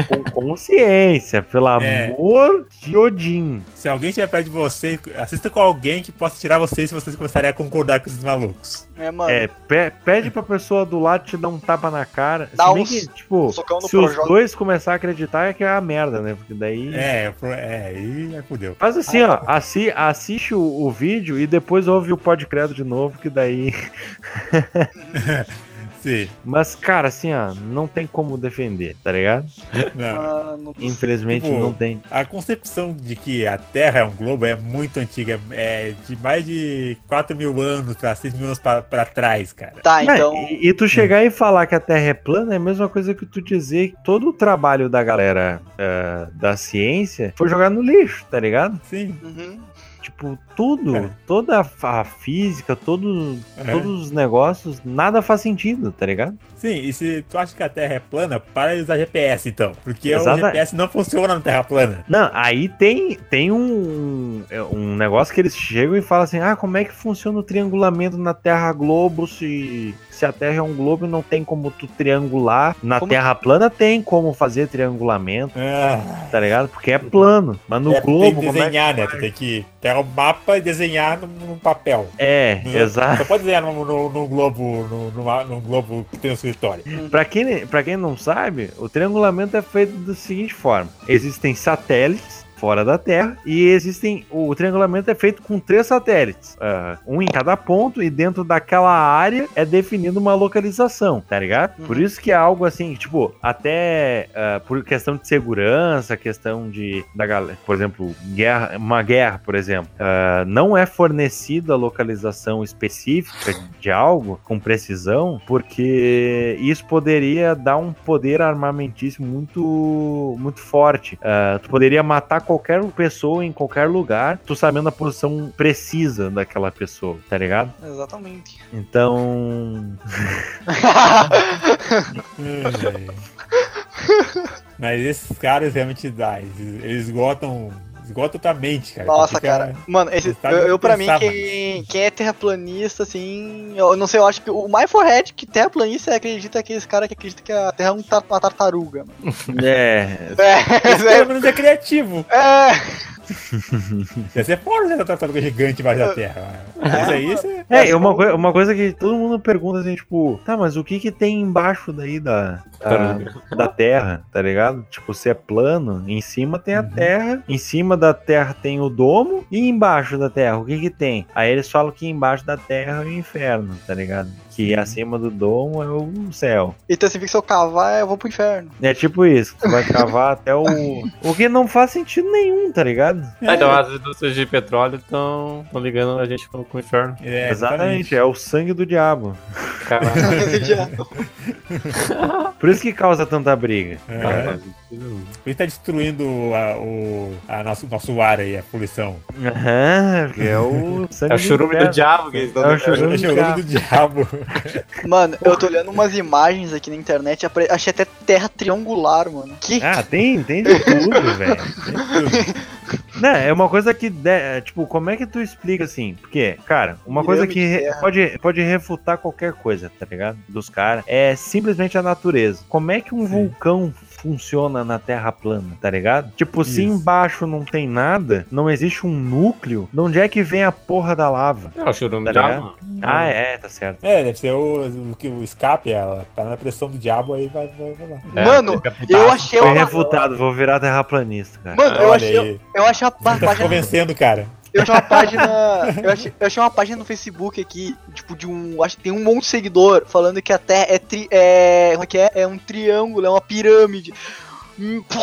com [LAUGHS] consciência, pelo É. amor de Odin. Se alguém estiver perto de você, assista com alguém que possa tirar vocês se vocês começarem a concordar com esses malucos. É, mano. É, pe- pede pra pessoa do lado te dar um tapa na cara. Dá Se bem uns- que, tipo, socão no se os dois começar a acreditar é que é a merda, né? Porque daí. É, é, aí é, fudeu. Faz assim, ó, assi assiste o, o vídeo e depois ouve o Podcredo de novo, que daí. [LAUGHS] Sim. Mas, cara, assim, ó, não tem como defender, tá ligado? [LAUGHS] Não. Mano, [LAUGHS] Infelizmente Tipo, não tem. A concepção de que a Terra é um globo é muito antiga. É de mais de 4 mil anos pra 6 mil anos pra, pra trás, cara. tá, Não, então. e, e tu chegar e falar que a Terra é plana é a mesma coisa que tu dizer que todo o trabalho da galera eh, da ciência foi jogado no lixo, tá ligado? Sim. Uhum. Tipo, tudo, É. toda a, física, todo, É. todos os negócios, nada faz sentido, tá ligado? Sim, e se tu acha que a Terra é plana, para de usar GPS então. Porque Exata- o GPS não funciona na Terra plana. Não, aí tem, tem um, um negócio que eles chegam e falam assim: ah, como é que funciona o triangulamento na Terra Globo se, se a Terra é um globo e não tem como tu triangular? Na Como- Terra plana tem como fazer triangulamento, Ah, tá ligado? Porque é plano. Mas no é, globo, tem que como é que. desenhar, né? Tu tem que pegar o mapa e desenhar num, num papel. É, Não- exato. Você pode desenhar num, num- num globo, num, num globo que tem no escritório. Pra quem, pra quem não sabe, o triangulamento é feito da seguinte forma: existem satélites fora da Terra e existem. O triangulamento é feito com três satélites, ah, um em cada ponto, e dentro daquela área é definida uma localização, tá ligado? Uhum. Por isso que é algo assim, tipo, até ah, por questão de segurança, questão de. Da galera, por exemplo, guerra, uma guerra, por exemplo, ah, não é fornecida a localização específica de algo com precisão, porque isso poderia dar um poder armamentício muito, muito forte. Ah, tu poderia matar qualquer pessoa em qualquer lugar, tu sabendo a posição precisa daquela pessoa, tá ligado? Exatamente. Então. [LAUGHS] Mas esses caras realmente dá. Eles, eles esgotam. Esgotam tua mente, cara. Nossa, Fica- cara. Mano, esse, eu, eu pra mim, quem, quem é terraplanista, assim. Eu não sei, eu acho que o mais forrete que terraplanista acredita que esse cara que acredita que a Terra é um tar- uma tartaruga, mano. [LAUGHS] É. Esse pelo menos é criativo. É, [LAUGHS] Ia ser fora dessa tartaruga gigante embaixo da terra. Mas aí você. É, uma, coi- uma coisa que todo mundo pergunta assim, tipo, tá, mas o que que tem embaixo daí da, da, da terra, tá ligado? Tipo, se é plano, em cima tem a Uhum. terra, em cima da terra tem o domo, e embaixo da terra, o que que tem? Aí eles falam que embaixo da terra é o inferno, tá ligado? Que acima do domo é o céu. então se eu cavar, eu vou pro inferno. É tipo isso, tu vai cavar até o. O que não faz sentido nenhum, tá ligado? Ah, então as indústrias de petróleo estão ligando a gente com, o inferno. É, Exatamente, é o sangue do diabo. Caralho. [LAUGHS] [LAUGHS] Por isso que causa tanta briga. É. Isso tá destruindo a, o a nosso, nosso ar aí, a poluição. Aham, é o É o churume do diabo que eles estão É o É churume o do chorume diabo. [LAUGHS] Mano, eu tô olhando umas imagens aqui na internet, achei até terra triangular, mano. Que? Ah, tem, tem de tudo, velho. Tem de tudo. Né, é uma coisa que, de- é, tipo, como é que tu explica assim? Porque, cara, uma coisa que pode, pode refutar qualquer coisa, tá ligado? Dos caras, é simplesmente a natureza. Como é que um Sim. vulcão funciona na Terra plana, tá ligado? Tipo, se Isso. embaixo não tem nada, não existe um núcleo, de onde é que vem a porra da lava? É o churume Tá água. Ah, é, tá certo. É, deve ser o, o, que o escape, ela tá na pressão do diabo, aí vai, vai, vai lá. É, Mano, Eu achei Foi uma. refutado, vou virar terraplanista, cara. Mano, eu Olha achei, aí. eu achei uma Você tá se convencendo, cara. Eu achei uma [LAUGHS] página. Eu achei, eu achei uma página no Facebook aqui, tipo, de um. Acho que tem um monte de seguidor falando que a Terra é tri. É. Como é que é? É um triângulo, é uma pirâmide. Hum, pô.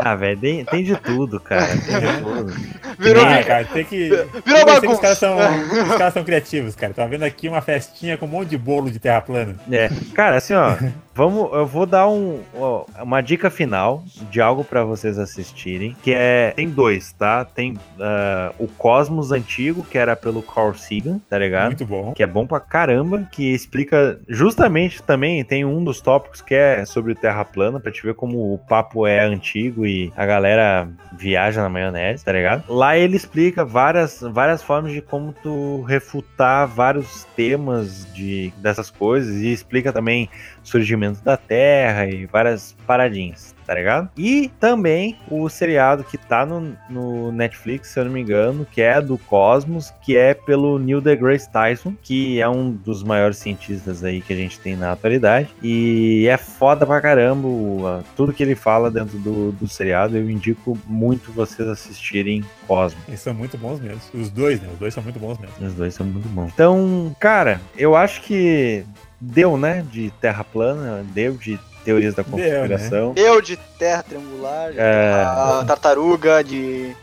Ah, velho, tem, tem de tudo, cara. Tem de tudo. Virou. Ah, cara, tem que. Virou bagunça. Os caras, são, os caras são criativos, cara. Tava vendo aqui uma festinha com um monte de bolo de terra plana. É, cara, assim, ó, vamos, eu vou dar um, ó, uma dica final de algo pra vocês assistirem, que é, tem dois, tá? Tem ah, o Cosmos antigo, que era pelo Carl Sagan, tá ligado? Muito bom. Que é bom pra caramba, que explica justamente também, tem um dos tópicos que é sobre Terra plana, pra te ver como o papo é antigo e a galera viaja na maionese, tá ligado? Lá ele explica várias, várias formas de como tu refutar vários temas de, dessas coisas e explica também surgimento da Terra e várias paradinhas, tá ligado? E também o seriado que tá no, no Netflix, se eu não me engano, que é do Cosmos, que é pelo Neil deGrasse Tyson, que é um dos maiores cientistas aí que a gente tem na atualidade. E é foda pra caramba tudo que ele fala dentro do, do seriado. Eu indico muito vocês assistirem Cosmos. Eles são muito bons mesmo. Os dois, né? Os dois são muito bons mesmo. Os dois são muito bons. Então, cara, eu acho que deu, né? De terra plana, deu de teorias da Deu, conspiração. Eu de terra triangular, de É. terra tartaruga, de.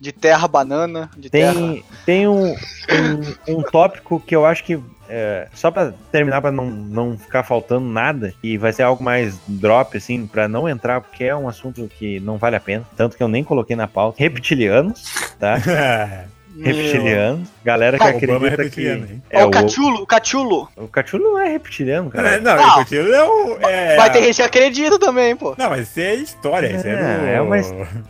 De terra banana, de terra. Tem, tem um, um, um tópico que eu acho que. é, só pra terminar, pra não, não ficar faltando nada, e vai ser algo mais drop, assim, pra não entrar, porque é um assunto que não vale a pena. Tanto que eu nem coloquei na pauta. Reptilianos, tá? [LAUGHS] Meu. Reptilianos. Galera que Ah, Obama é acredita reptiliano, que. É o cachulo, o cachulo. o Cachulo não é reptiliano, É, cara. não, Não. esse é o. É, Vai ter gente que acredita também, pô. Não, mas isso é história. Isso é, É, do... é uma-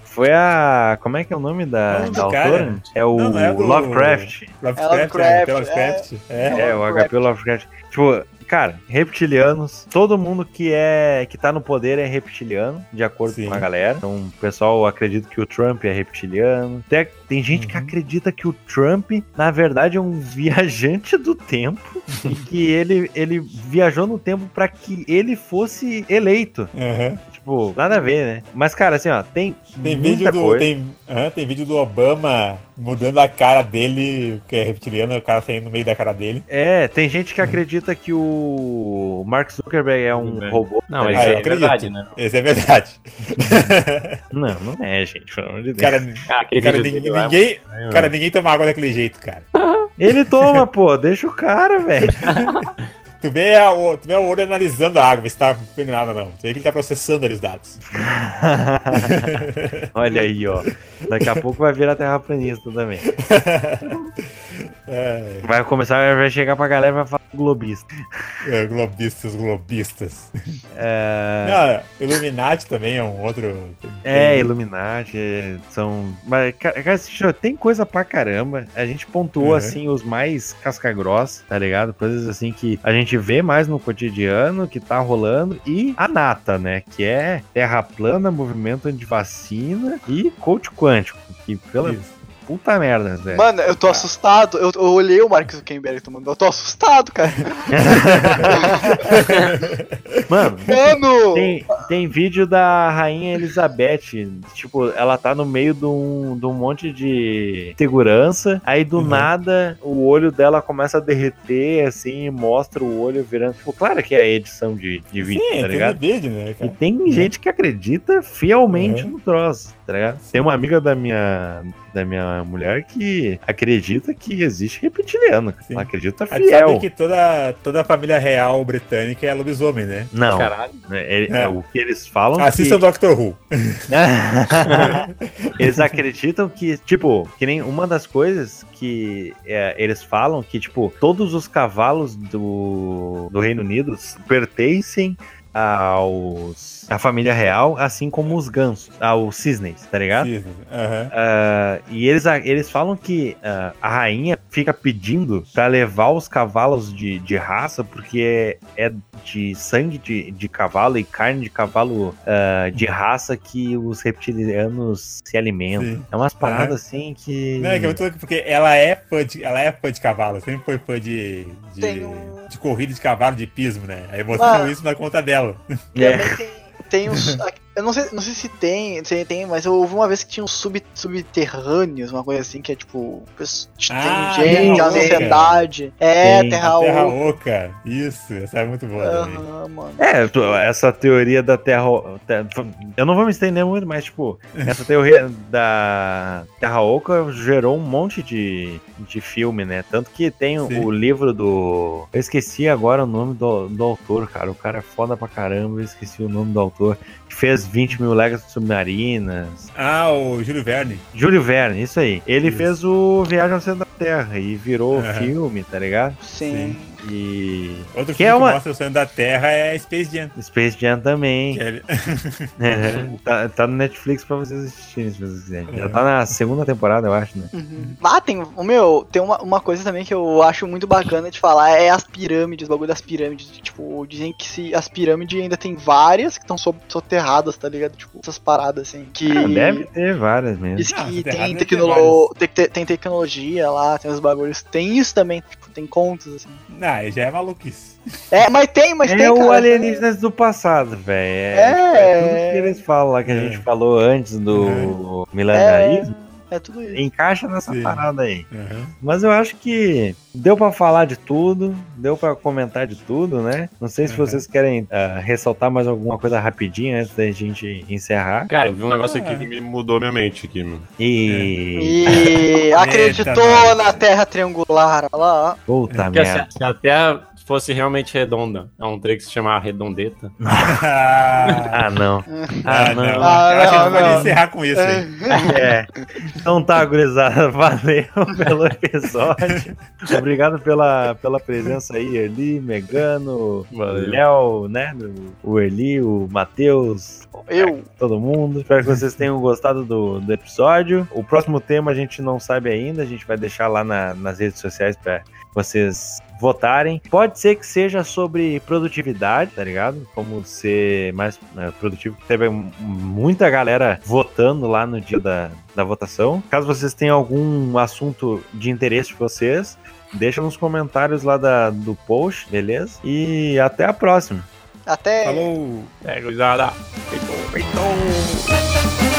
Foi a. Como é que é o nome da, da cara? autora? É o Não, não é do- Lovecraft. Lovecraft, É Lovecraft, é, Lovecraft. É. É, o HP Lovecraft. Tipo, cara, reptilianos, todo mundo que é que tá no poder é reptiliano, de acordo Sim. com a galera. Então, o pessoal acredita que o Trump é reptiliano. Tem, tem gente que Uhum. acredita que o Trump, na verdade, é um [LAUGHS] viajante do tempo e que ele, ele viajou no tempo pra que ele fosse eleito. Aham. Tipo, nada a ver, né? Mas, cara, assim, ó, tem, Tem muita vídeo, do, coisa. tem, tem vídeo do Obama mudando a cara dele, que é reptiliano, o cara saindo no meio da cara dele. É, tem gente que acredita que o Mark Zuckerberg é um Zuckerberg. robô. Não, tá mas Ah, ligado? eu é acredito. verdade, né? Esse é verdade. [LAUGHS] Não, não é, gente, pelo amor de Deus. cara, Ah, cara, ninguém, lá, ninguém, cara, ninguém toma água daquele jeito, cara. Ele toma, pô, deixa o cara, velho. [LAUGHS] Tu vê, a, o, tu vê o olho analisando a água, ver se tá ou não. Tu vê que ele tá processando ali os dados. [LAUGHS] Olha aí, ó. Daqui a pouco vai virar terraplanista também. [LAUGHS] É, Vai começar, vai chegar pra galera e vai falar globista. é, globistas, globistas. É, Não, Illuminati também é um outro. é Illuminati, é, são. Mas, ca- cara, tem coisa pra caramba. A gente pontuou, Uhum. assim, os mais casca-grossa, tá ligado? Coisas assim que a gente vê mais no cotidiano, que tá rolando. E a nata, né? Que é terra plana, movimento antivacina e coach quântico. Que pela Isso. Puta merda, velho. Mano, eu tô assustado. Eu, eu olhei o Mark Zuckerberg tomando. Eu tô assustado, cara. [LAUGHS] Mano, [LAUGHS] Mano! Tem, tem vídeo da Rainha Elizabeth. Tipo, ela tá no meio de um, de um monte de segurança. Aí do Uhum. nada o olho dela começa a derreter, assim, e mostra o olho virando. Tipo, claro que é edição de, de vídeo, Sim, tá tem ligado? vídeo, né, E cara? tem gente que acredita fielmente Uhum. no troço, tá ligado? Tem uma amiga da minha, da minha mulher que acredita que existe reptiliano. Sim. Ela acredita A gente fiel. sabe que toda, toda a família real britânica é lobisomem, né? Não, Caralho. é- é- É. o que eles falam Assistam que... Doctor Who. [LAUGHS] eles acreditam que, tipo, que nem uma das coisas que é, eles falam que, tipo, todos os cavalos do, do Reino Unido pertencem aos a família real, assim como os gansos, aos cisnes, tá ligado? Isso, aham. Ah, e eles, eles falam que ah, a rainha fica pedindo pra levar os cavalos de, de raça, porque é, é de sangue de, de cavalo e carne de cavalo ah, de raça que os reptilianos se alimentam. Sim. É umas paradas assim que. Não, é que é muito louco, porque ela é fã de, ela é fã de cavalo, sempre foi fã de, de, um- de corrida de cavalo, de pismo, né? Aí Ah. isso na conta dela. É. Tem, uns. [LAUGHS] Eu não sei, não sei se tem, se tem, mas eu ouvi uma vez que tinha uns sub, subterrâneos, uma coisa assim, que é tipo. pes- Tem Ah, gente, Oca. sociedade. É, Tem. Terra A Terra Oca. Oca. Isso, essa é muito boa mano. É, essa teoria da Terra. Terra- Eu não vou me estender muito, mas, tipo, essa teoria [LAUGHS] da Terra Oca gerou um monte de, de filme, né? Tanto que tem o- Sim. o livro do. Eu esqueci agora o nome do, do autor, cara. O cara é foda pra caramba, eu esqueci o nome do autor. Que fez 20 mil léguas submarinas. Ah, o Júlio Verne. Júlio Verne, isso aí. Ele Isso. fez o Viagem ao Centro da Terra e virou Aham. filme, tá ligado? Sim. E. Outro Que filme é que uma- mostra o sonho da Terra é Space Jam. Space Jam também. Que é- [LAUGHS] É, tá, tá no Netflix pra vocês assistirem, se vocês quiserem. Já É. tá na segunda temporada, eu acho, né? Uhum. Ah, tem. O meu, tem uma, uma coisa também que eu acho muito bacana de falar é as pirâmides, o bagulho das pirâmides. Tipo, dizem que se as pirâmides ainda tem várias que estão soterradas, tá ligado? Tipo, essas paradas assim. Que. Ah, deve ter várias mesmo. Diz Ah, que soterrado tem, tecnolo... tem, te- tem tecnologia lá, tem os bagulhos. Tem isso também, tem contos, assim. Não, aí já é maluquice. É, mas tem, mas tem, É o cara. Alienígenas do passado, velho. É, É. é tudo que eles falam lá, que a É. gente falou antes do milenarismo. É tudo isso. Encaixa nessa Sim. parada aí. Uhum. Mas eu acho que deu pra falar de tudo, deu pra comentar de tudo, né? Não sei se Uhum. vocês querem ah, ressaltar mais alguma coisa rapidinho antes da gente encerrar. Cara, eu vi um negócio Ah. aqui que me mudou minha mente aqui, mano. E. E [LAUGHS] acreditou nós. na Terra triangular. Olha lá, Puta Porque se merda. a, se a Terra fosse realmente redonda, é um trem que se chama redondeta. [LAUGHS] ah, Ah, não. Ah, não. Ah, Eu acho que a não, gente pode não. encerrar com isso aí. É. [LAUGHS] Então tá, gurizada. [LAUGHS] Valeu pelo episódio. Obrigado pela, pela presença aí, Erli, Megano, Valeu. Léo, né? O Erli, o Matheus, eu. todo mundo. Espero que vocês tenham gostado do, do episódio. O próximo tema a gente não sabe ainda, a gente vai deixar lá na- nas redes sociais para vocês votarem. Pode ser que seja sobre produtividade, tá ligado? Como ser mais né, produtivo. Teve muita galera votando lá no dia da, da votação. Caso vocês tenham algum assunto de interesse de vocês, deixa nos comentários lá da, do post, beleza? E até a próxima. Até. Falou! É, gurizada. Feito.